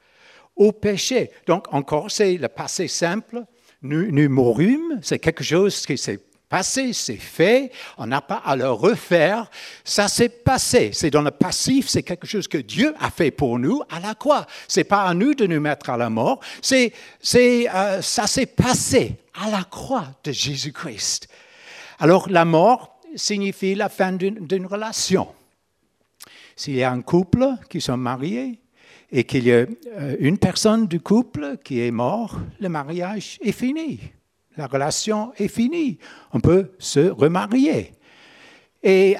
Speaker 1: au péché. Donc encore, c'est le passé simple. Nous, nous c'est quelque chose qui s'est passé, c'est fait, on n'a pas à le refaire, ça s'est passé. C'est dans le passif, c'est quelque chose que Dieu a fait pour nous à la croix. C'est pas à nous de nous mettre à la mort, c'est, euh, ça s'est passé à la croix de Jésus-Christ. Alors la mort signifie la fin d'une, relation. S'il y a un couple qui sont mariés et qu'il y a euh, une personne du couple qui est mort, le mariage est fini la relation est finie. On peut se remarier. Et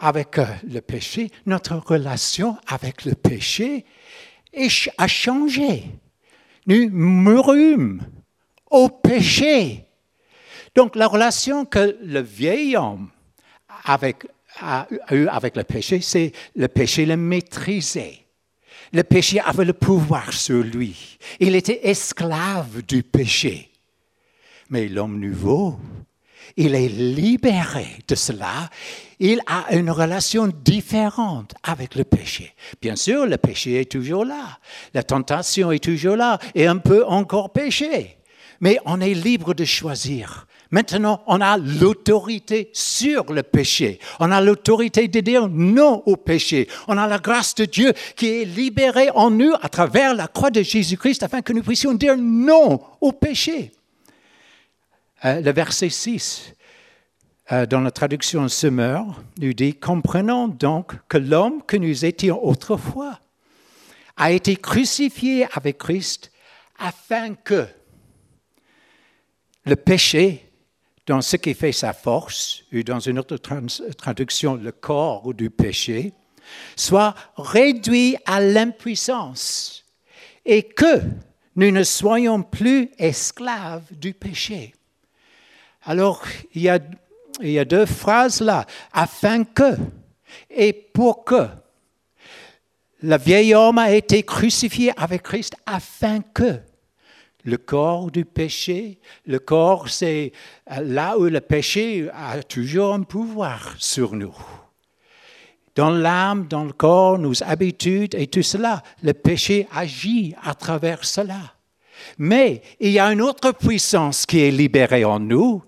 Speaker 1: avec euh, le péché, notre relation avec le péché a changé. Nous mourûmes au péché. Donc la relation que le vieil homme a eu avec le péché, c'est le péché le maîtriser. Le péché avait le pouvoir sur lui. Il était esclave du péché. Mais l'homme nouveau, il est libéré de cela. Il a une relation différente avec le péché. Bien sûr, le péché est toujours là. La tentation est toujours là et on peut encore pécher. Mais on est libre de choisir. Maintenant, on a l'autorité sur le péché. On a l'autorité de dire non au péché. On a la grâce de Dieu qui est libérée en nous à travers la croix de Jésus-Christ afin que nous puissions dire non au péché. Euh, le verset 6, euh, dans la traduction Semeur, nous dit Comprenons donc que l'homme que nous étions autrefois a été crucifié avec Christ afin que le péché, dans ce qui fait sa force, ou dans une autre traduction, le corps du péché, soit réduit à l'impuissance et que nous ne soyons plus esclaves du péché. Alors, il y a, deux phrases là, afin que et pour que. Le vieil homme a été crucifié avec Christ afin que le corps du péché, le corps c'est là où le péché a toujours un pouvoir sur nous. Dans l'âme, dans le corps, nos habitudes et tout cela, le péché agit à travers cela. Mais il y a une autre puissance qui est libérée en nous,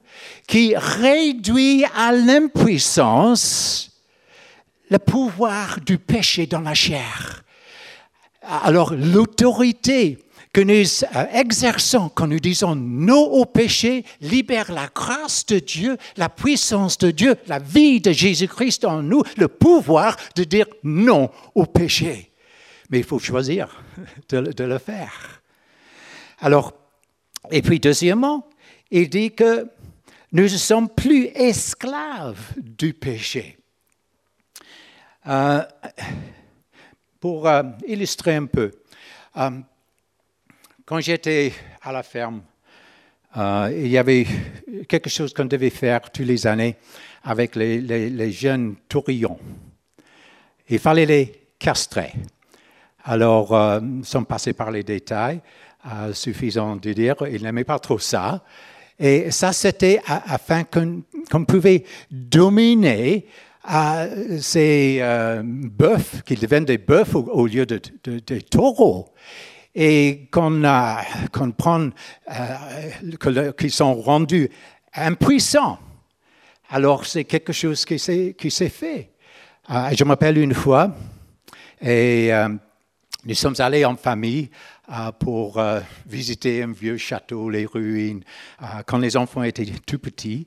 Speaker 1: qui réduit à l'impuissance le pouvoir du péché dans la chair. Alors l'autorité que nous euh, exerçons quand nous disons non au péché libère la grâce de Dieu, la puissance de Dieu, la vie de Jésus-Christ en nous, le pouvoir de dire non au péché. Mais il faut choisir de, de le faire. Alors, et puis deuxièmement, il dit que nous ne sommes plus esclaves du péché. Euh, pour euh, illustrer un peu, euh, quand j'étais à la ferme, il y avait quelque chose qu'on devait faire tous les années avec les, jeunes tourillons. il fallait les castrer. Alors, sans passer par les détails, suffisant de dire, il n'aimait pas trop ça. Et ça, c'était afin qu'on pouvait dominer euh, ces euh, bœufs, qu'ils deviennent des bœufs au, lieu de, des taureaux. Et qu'on qu prend, euh, qu'ils sont rendus impuissants. Alors, c'est quelque chose qui s'est fait. je m'appelle une fois, et nous sommes allés en famille pour visiter un vieux château, les ruines, quand les enfants étaient tout petits.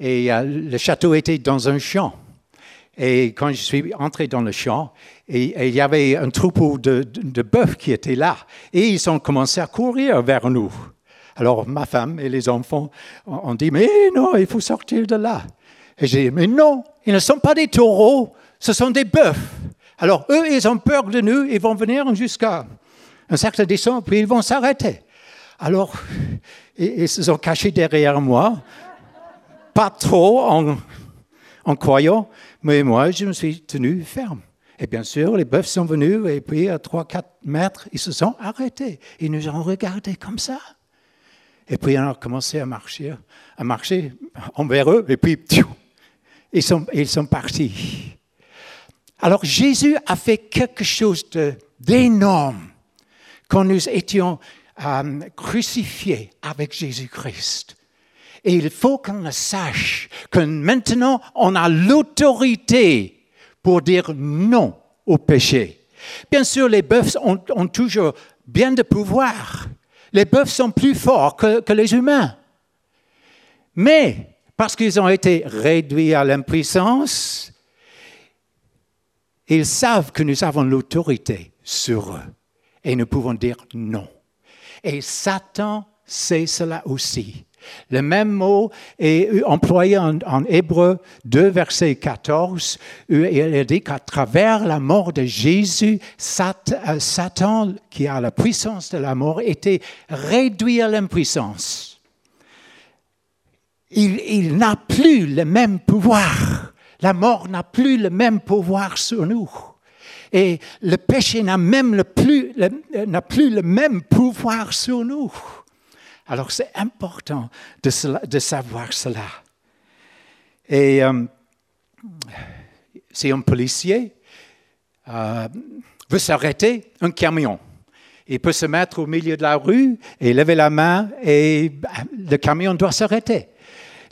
Speaker 1: Et le château était dans un champ. Et quand je suis entré dans le champ, et, il y avait un troupeau de, de, bœufs qui étaient là. Et ils ont commencé à courir vers nous. Alors ma femme et les enfants ont dit, mais non, il faut sortir de là. Et j'ai dit, mais non, ils ne sont pas des taureaux, ce sont des bœufs. Alors eux, ils ont peur de nous, ils vont venir jusqu'à un certain distance, puis ils vont s'arrêter. Alors, ils, se sont cachés derrière moi, pas trop en, croyant, mais moi, je me suis tenu ferme. Et bien sûr, les bœufs sont venus et puis à 3-4 mètres, ils se sont arrêtés. Ils nous ont regardés comme ça. Et puis on a commencé à marcher, à marcher envers eux et puis ils sont partis. Alors Jésus a fait quelque chose d'énorme quand nous étions euh, crucifiés avec Jésus-Christ. Et il faut qu'on sache, que maintenant on a l'autorité pour dire non au péché. Bien sûr, les bœufs ont, toujours bien de pouvoir. Les bœufs sont plus forts que, que les humains. Mais parce qu'ils ont été réduits à l'impuissance, ils savent que nous avons l'autorité sur eux et nous pouvons dire non. Et Satan sait cela aussi. Le même mot est employé en, Hébreu 2, verset 14, où il dit qu'à travers la mort de Jésus, euh, Satan, qui a la puissance de la mort, était réduit à l'impuissance. Il, il n'a plus le même pouvoir. La mort n'a plus le même pouvoir sur nous. Et le péché n'a même plus, n'a plus le même pouvoir sur nous. Alors c'est important de, savoir cela. Et euh, si un policier euh, veut s'arrêter, un camion, il peut se mettre au milieu de la rue et lever la main et bah, le camion doit s'arrêter.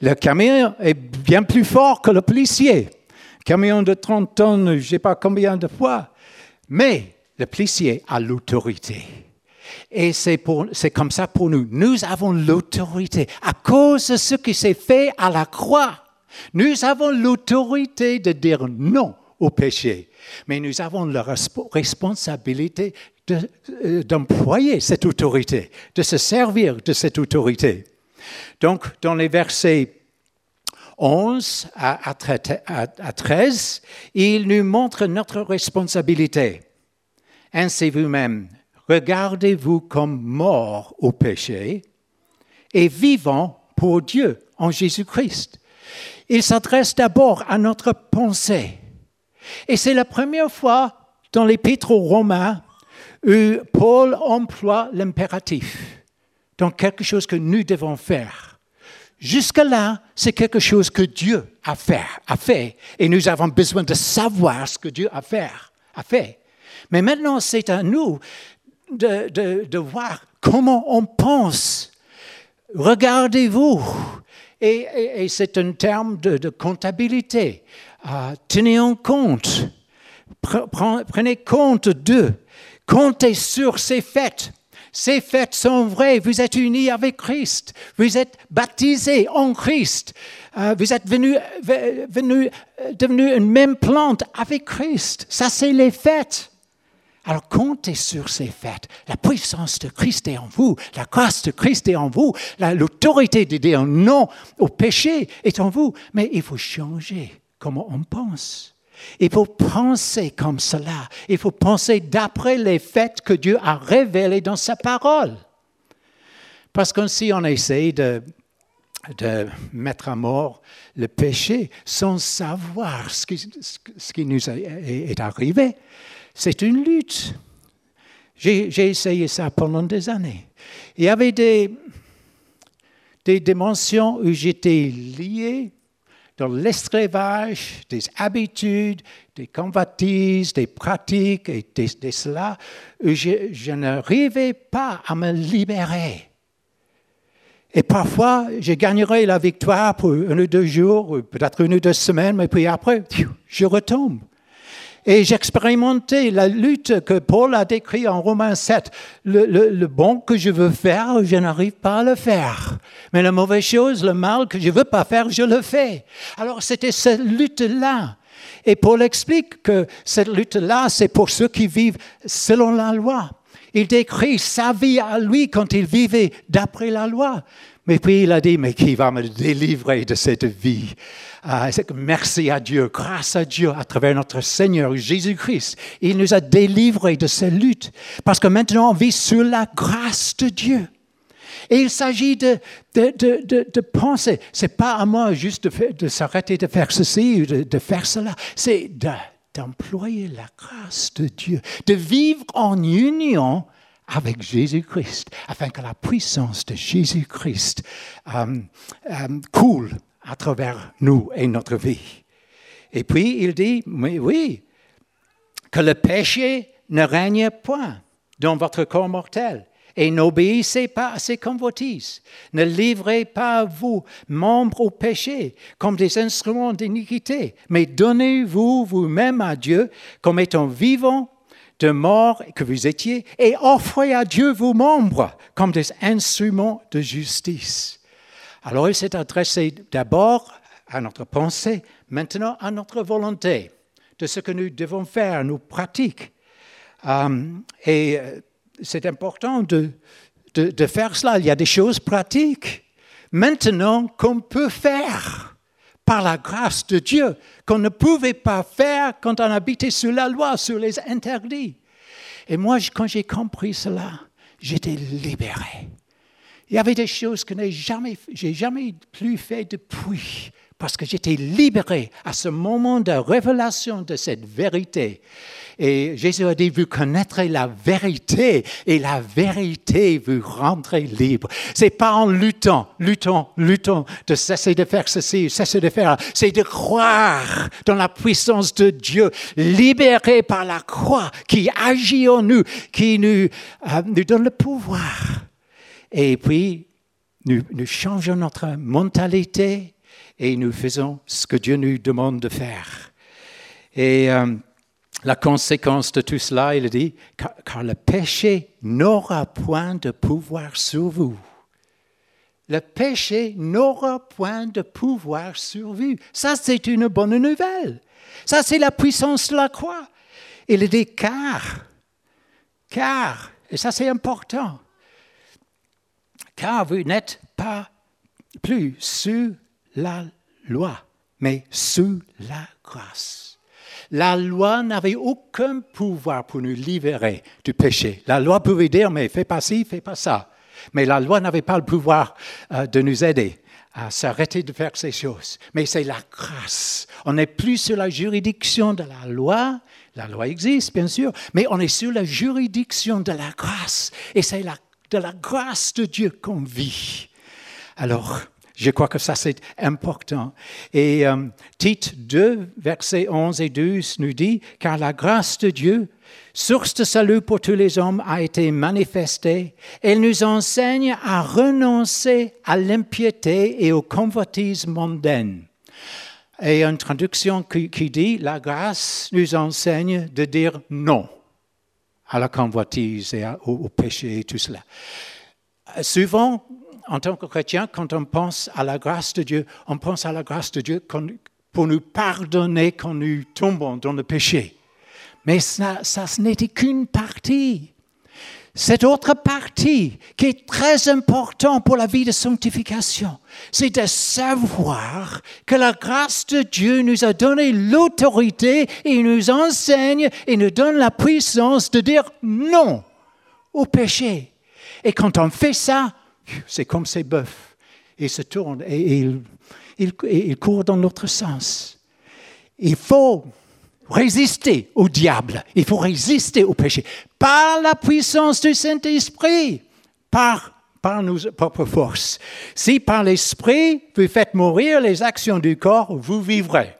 Speaker 1: Le camion est bien plus fort que le policier. Camion de 30 tonnes, je ne sais pas combien de fois. Mais le policier a l'autorité. Et c'est comme ça pour nous. Nous avons l'autorité. À cause de ce qui s'est fait à la croix, nous avons l'autorité de dire non au péché. Mais nous avons la responsabilité euh, d'employer cette autorité, de se servir de cette autorité. Donc, dans les versets 11 à 13, il nous montre notre responsabilité. Ainsi vous-même, regardez-vous comme mort au péché et vivant pour Dieu en Jésus-Christ. Il s'adresse d'abord à notre pensée. Et c'est la première fois dans l'Épître aux Romains où Paul emploie l'impératif dans quelque chose que nous devons faire. Jusque-là, c'est quelque chose que Dieu a fait, a fait, et nous avons besoin de savoir ce que Dieu a fait. A fait. Mais maintenant, c'est à nous de, voir comment on pense. Regardez-vous. Et, c'est un terme de, comptabilité. Euh, tenez en compte. Prenez compte d'eux. Comptez sur ces fêtes. Ces fêtes sont vraies. Vous êtes unis avec Christ. Vous êtes baptisés en Christ. Euh, vous êtes venus, venu, devenus une même plante avec Christ. Ça, c'est les fêtes. Alors comptez sur ces fêtes. La puissance de Christ est en vous, la grâce de Christ est en vous, l'autorité de dire non au péché est en vous. Mais il faut changer comment on pense. Il faut penser comme cela. Il faut penser d'après les faits que Dieu a révélés dans sa parole. Parce que si on essaie de de mettre à mort le péché sans savoir ce qui, ce qui nous est arrivé. C'est une lutte. J'ai essayé ça pendant des années. Il y avait des, des dimensions où j'étais lié dans l'esclavage, des habitudes, des convoitises, des pratiques et de, cela, je, n'arrivais pas à me libérer. Et parfois, je gagnerai la victoire pour un ou deux jours, peut-être une ou deux semaines, mais puis après, je retombe. Et j'expérimentais la lutte que Paul a décrit en Romains 7. Le, le, bon que je veux faire, je n'arrive pas à le faire. Mais la mauvaise chose, le mal que je veux pas faire, je le fais. Alors c'était cette lutte-là. Et Paul explique que cette lutte-là, c'est pour ceux qui vivent selon la loi. Il décrit sa vie à lui quand il vivait d'après la loi. Mais puis il a dit, mais qui va me délivrer de cette vie? Ah, Merci à Dieu, grâce à Dieu, à travers notre Seigneur Jésus-Christ. Il nous a délivrés de cette lutte. Parce que maintenant, on vit sur la grâce de Dieu. Et il s'agit de, de, de, de, penser, c'est pas à moi juste de, s'arrêter de faire ceci ou de, faire cela, c'est d'employer la grâce de Dieu, de vivre en union avec Jésus-Christ, afin que la puissance de Jésus-Christ euh, euh, coule à travers nous et notre vie. Et puis il dit, oui, oui, que le péché ne règne point dans votre corps mortel. Et n'obéissez pas à ses convoitises. Ne livrez pas vous, membres au péché, comme des instruments d'iniquité, mais donnez-vous vous-même à Dieu comme étant vivant de mort que vous étiez, et offrez à Dieu vos membres comme des instruments de justice. Alors il s'est adressé d'abord à notre pensée, maintenant à notre volonté, de ce que nous devons faire, nos pratiques. Euh, et euh, c'est important de, de, de, faire cela. Il y a des choses pratiques maintenant qu'on peut faire par la grâce de Dieu qu'on ne pouvait pas faire quand on habitait sous la loi, sur les interdits. Et moi, quand j'ai compris cela, j'étais libéré. Il y avait des choses que je n'ai jamais, jamais plus fait depuis parce que j'étais libéré à ce moment de révélation de cette vérité. Et Jésus a dit, vous connaîtrez la vérité et la vérité vous rendrez libre. C'est pas en luttant, luttant, luttant de cesser de faire ceci, cesser de faire, c'est de croire dans la puissance de Dieu, libéré par la croix qui agit en nous, qui nous, euh, donne le pouvoir. Et puis, nous changeons notre mentalité, et nous faisons ce que Dieu nous demande de faire. Et euh, la conséquence de tout cela, il dit, car, le péché n'aura point de pouvoir sur vous. Le péché n'aura point de pouvoir sur vous. Ça, c'est une bonne nouvelle. Ça, c'est la puissance de la croix. Il dit car, car, et ça c'est important, car vous n'êtes pas plus sous la loi, mais sous la grâce. La loi n'avait aucun pouvoir pour nous libérer du péché. La loi pouvait dire, mais fais pas ci, fais pas ça. Mais la loi n'avait pas le pouvoir euh, de nous aider à s'arrêter de faire ces choses. Mais c'est la grâce. On n'est plus sur la juridiction de la loi. La loi existe, bien sûr, mais on est sur la juridiction de la grâce. Et c'est de la grâce de Dieu qu'on vit. Alors, je crois que ça, c'est important. Et euh, Tite 2, versets 11 et 12 nous dit, car la grâce de Dieu, source de salut pour tous les hommes, a été manifestée. Elle nous enseigne à renoncer à l'impiété et aux convoitises mondaines. Et une traduction qui, dit, la grâce nous enseigne de dire non à la convoitise et au, au péché et tout cela. Souvent, en tant que chrétien, quand on pense à la grâce de Dieu, on pense à la grâce de Dieu pour nous pardonner quand nous tombons dans le péché. Mais ça, ça ce n'était qu'une partie. Cette autre partie qui est très importante pour la vie de sanctification, c'est de savoir que la grâce de Dieu nous a donné l'autorité et nous enseigne et nous donne la puissance de dire non au péché. Et quand on fait ça, c'est comme ces bœufs. il se tourne et il, il, court dans l'autre sens. Il faut résister au diable, il faut résister au péché par la puissance du Saint-Esprit, par, par nos propres forces. Si par l'Esprit vous faites mourir les actions du corps, vous vivrez.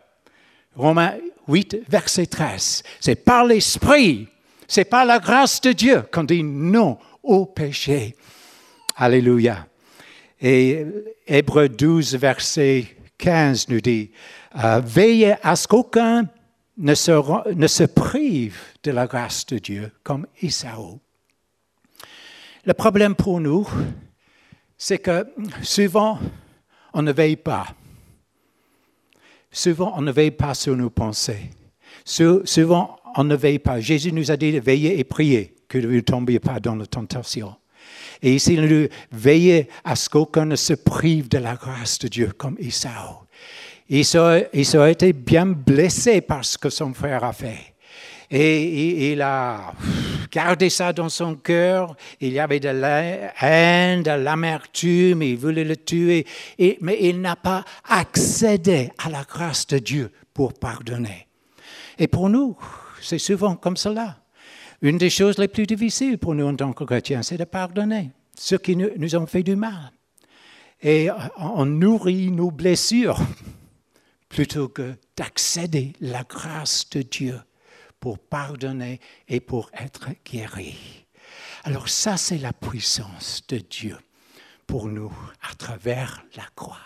Speaker 1: Romains 8, verset 13. C'est par l'Esprit, c'est par la grâce de Dieu qu'on dit non au péché. Alléluia. Et Hébreu 12, verset 15 nous dit, euh, veillez à ce qu'aucun ne se, prive de la grâce de Dieu comme Isaou. Le problème pour nous, c'est que souvent, on ne veille pas. Souvent, on ne veille pas sur nos pensées. Souvent, on ne veille pas. Jésus nous a dit de veiller et prier, que vous ne tombiez pas dans la tentation. Et ici, il nous veiller à ce qu'aucun ne se prive de la grâce de Dieu comme Isaou. Il a été bien blessé par ce que son frère a fait. Et il a gardé ça dans son cœur. Il y avait de la haine, de l'amertume, il voulait le tuer. mais il n'a pas accédé à la grâce de Dieu pour pardonner. Et pour nous, c'est souvent comme cela. Une des choses les plus difficiles pour nous en tant que chrétiens, c'est de pardonner ceux qui nous, ont fait du mal. Et on nourrit nos blessures [laughs] plutôt que d'accéder à la grâce de Dieu pour pardonner et pour être guéri. Alors ça, c'est la puissance de Dieu pour nous à travers la croix.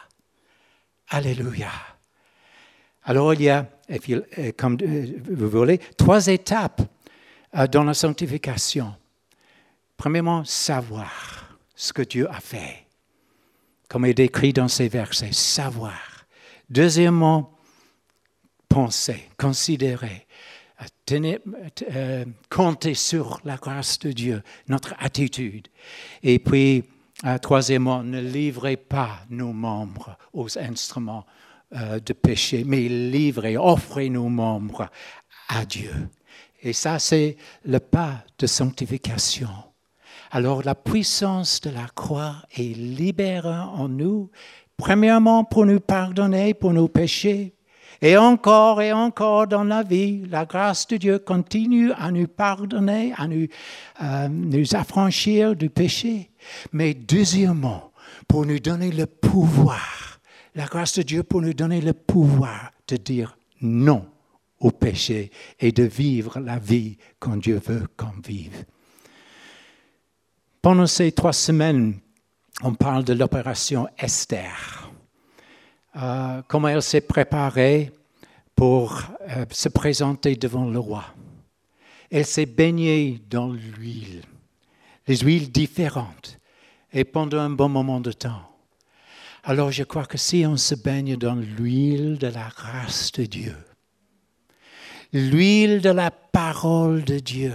Speaker 1: Alléluia. Alors il y a, comme vous voulez, trois étapes euh, dans la sanctification. Premièrement, savoir ce que Dieu a fait, comme est décrit dans ces versets, savoir. Deuxièmement, penser, considérer, tenir, euh, compter sur la grâce de Dieu, notre attitude. Et puis, euh, troisièmement, ne livrez pas nos membres aux instruments de péché, mais livrez, offrez nos membres à Dieu. Et ça, c'est le pas de sanctification. Alors la puissance de la croix est libérée en nous, premièrement pour nous pardonner pour nos péchés, et encore et encore dans la vie, la grâce de Dieu continue à nous pardonner, à nous, euh, nous affranchir du péché. Mais deuxièmement, pour nous donner le pouvoir, la grâce de Dieu pour nous donner le pouvoir de dire non au péché et de vivre la vie quand Dieu veut qu'on vive. Pendant ces trois semaines, on parle de l'opération Esther. Euh, comment elle s'est préparée pour euh, se présenter devant le roi. Elle s'est baignée dans l'huile, les huiles différentes, et pendant un bon moment de temps. Alors je crois que si on se baigne dans l'huile de la grâce de Dieu, l'huile de la parole de Dieu.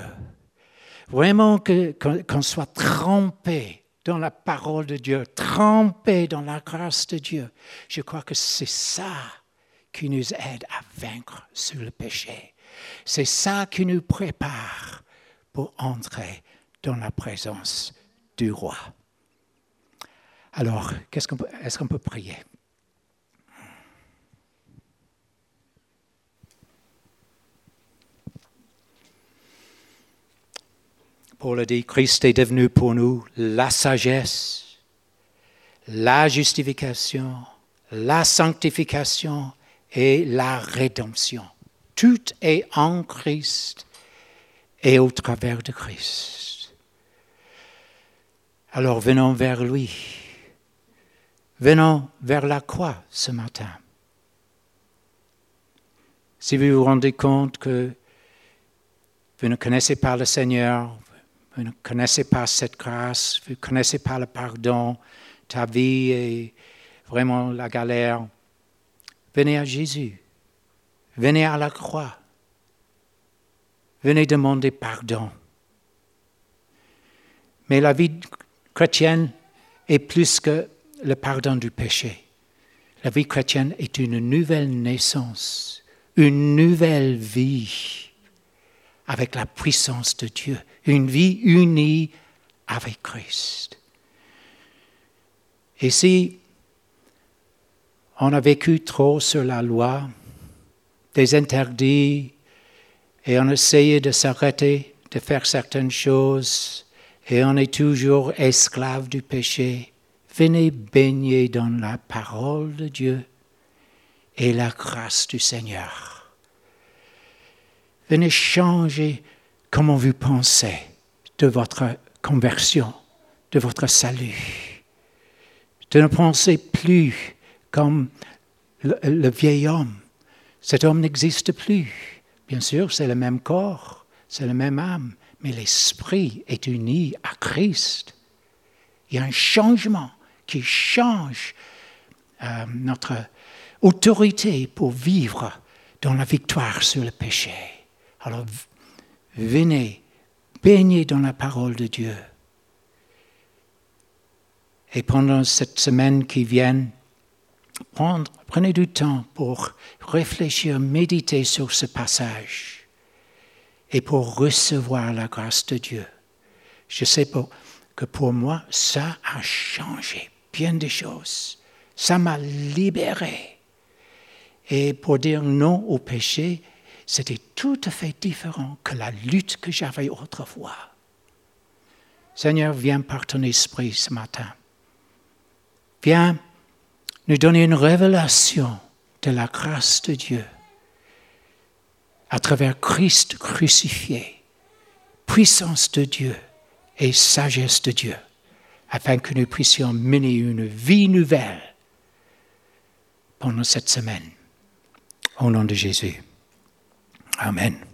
Speaker 1: Vraiment qu'on soit trempé dans la parole de Dieu, trempé dans la grâce de Dieu. Je crois que c'est ça qui nous aide à vaincre sur le péché. C'est ça qui nous prépare pour entrer dans la présence du roi. Alors, est-ce qu'on peut prier? Paul a dit, Christ est devenu pour nous la sagesse, la justification, la sanctification et la rédemption. Tout est en Christ et au travers de Christ. Alors venons vers lui. Venons vers la croix ce matin. Si vous vous rendez compte que vous ne connaissez pas le Seigneur, vous ne connaissez pas cette grâce, vous ne connaissez pas le pardon, ta vie est vraiment la galère. Venez à Jésus. Venez à la croix. Venez demander pardon. Mais la vie chrétienne est plus que le pardon du péché. La vie chrétienne est une nouvelle naissance, une nouvelle vie avec la puissance de Dieu, une vie unie avec Christ. Et si on a vécu trop sur la loi, des interdits, et on essayait de s'arrêter de faire certaines choses, et on est toujours esclave du péché. Venez baigner dans la parole de Dieu et la grâce du Seigneur. Venez changer comment vous pensez de votre conversion, de votre salut. De ne penser plus comme le, vieil homme. Cet homme n'existe plus. Bien sûr, c'est le même corps, c'est la même âme, mais l'esprit est uni à Christ. Il y a un changement qui change euh, notre autorité pour vivre dans la victoire sur le péché. Alors, venez, baignez dans la parole de Dieu. Et pendant cette semaine qui vient, prenez du temps pour réfléchir, méditer sur ce passage et pour recevoir la grâce de Dieu. Je sais que pour moi, ça a changé bien des choses. Ça m'a libéré. Et pour dire non au péché, c'était tout à fait différent que la lutte que j'avais autrefois. Seigneur, viens par ton esprit ce matin. Viens nous donner une révélation de la grâce de Dieu à travers Christ crucifié, puissance de Dieu et sagesse de Dieu, afin que nous puissions mener une vie nouvelle pendant cette semaine. Au nom de Jésus. Amen.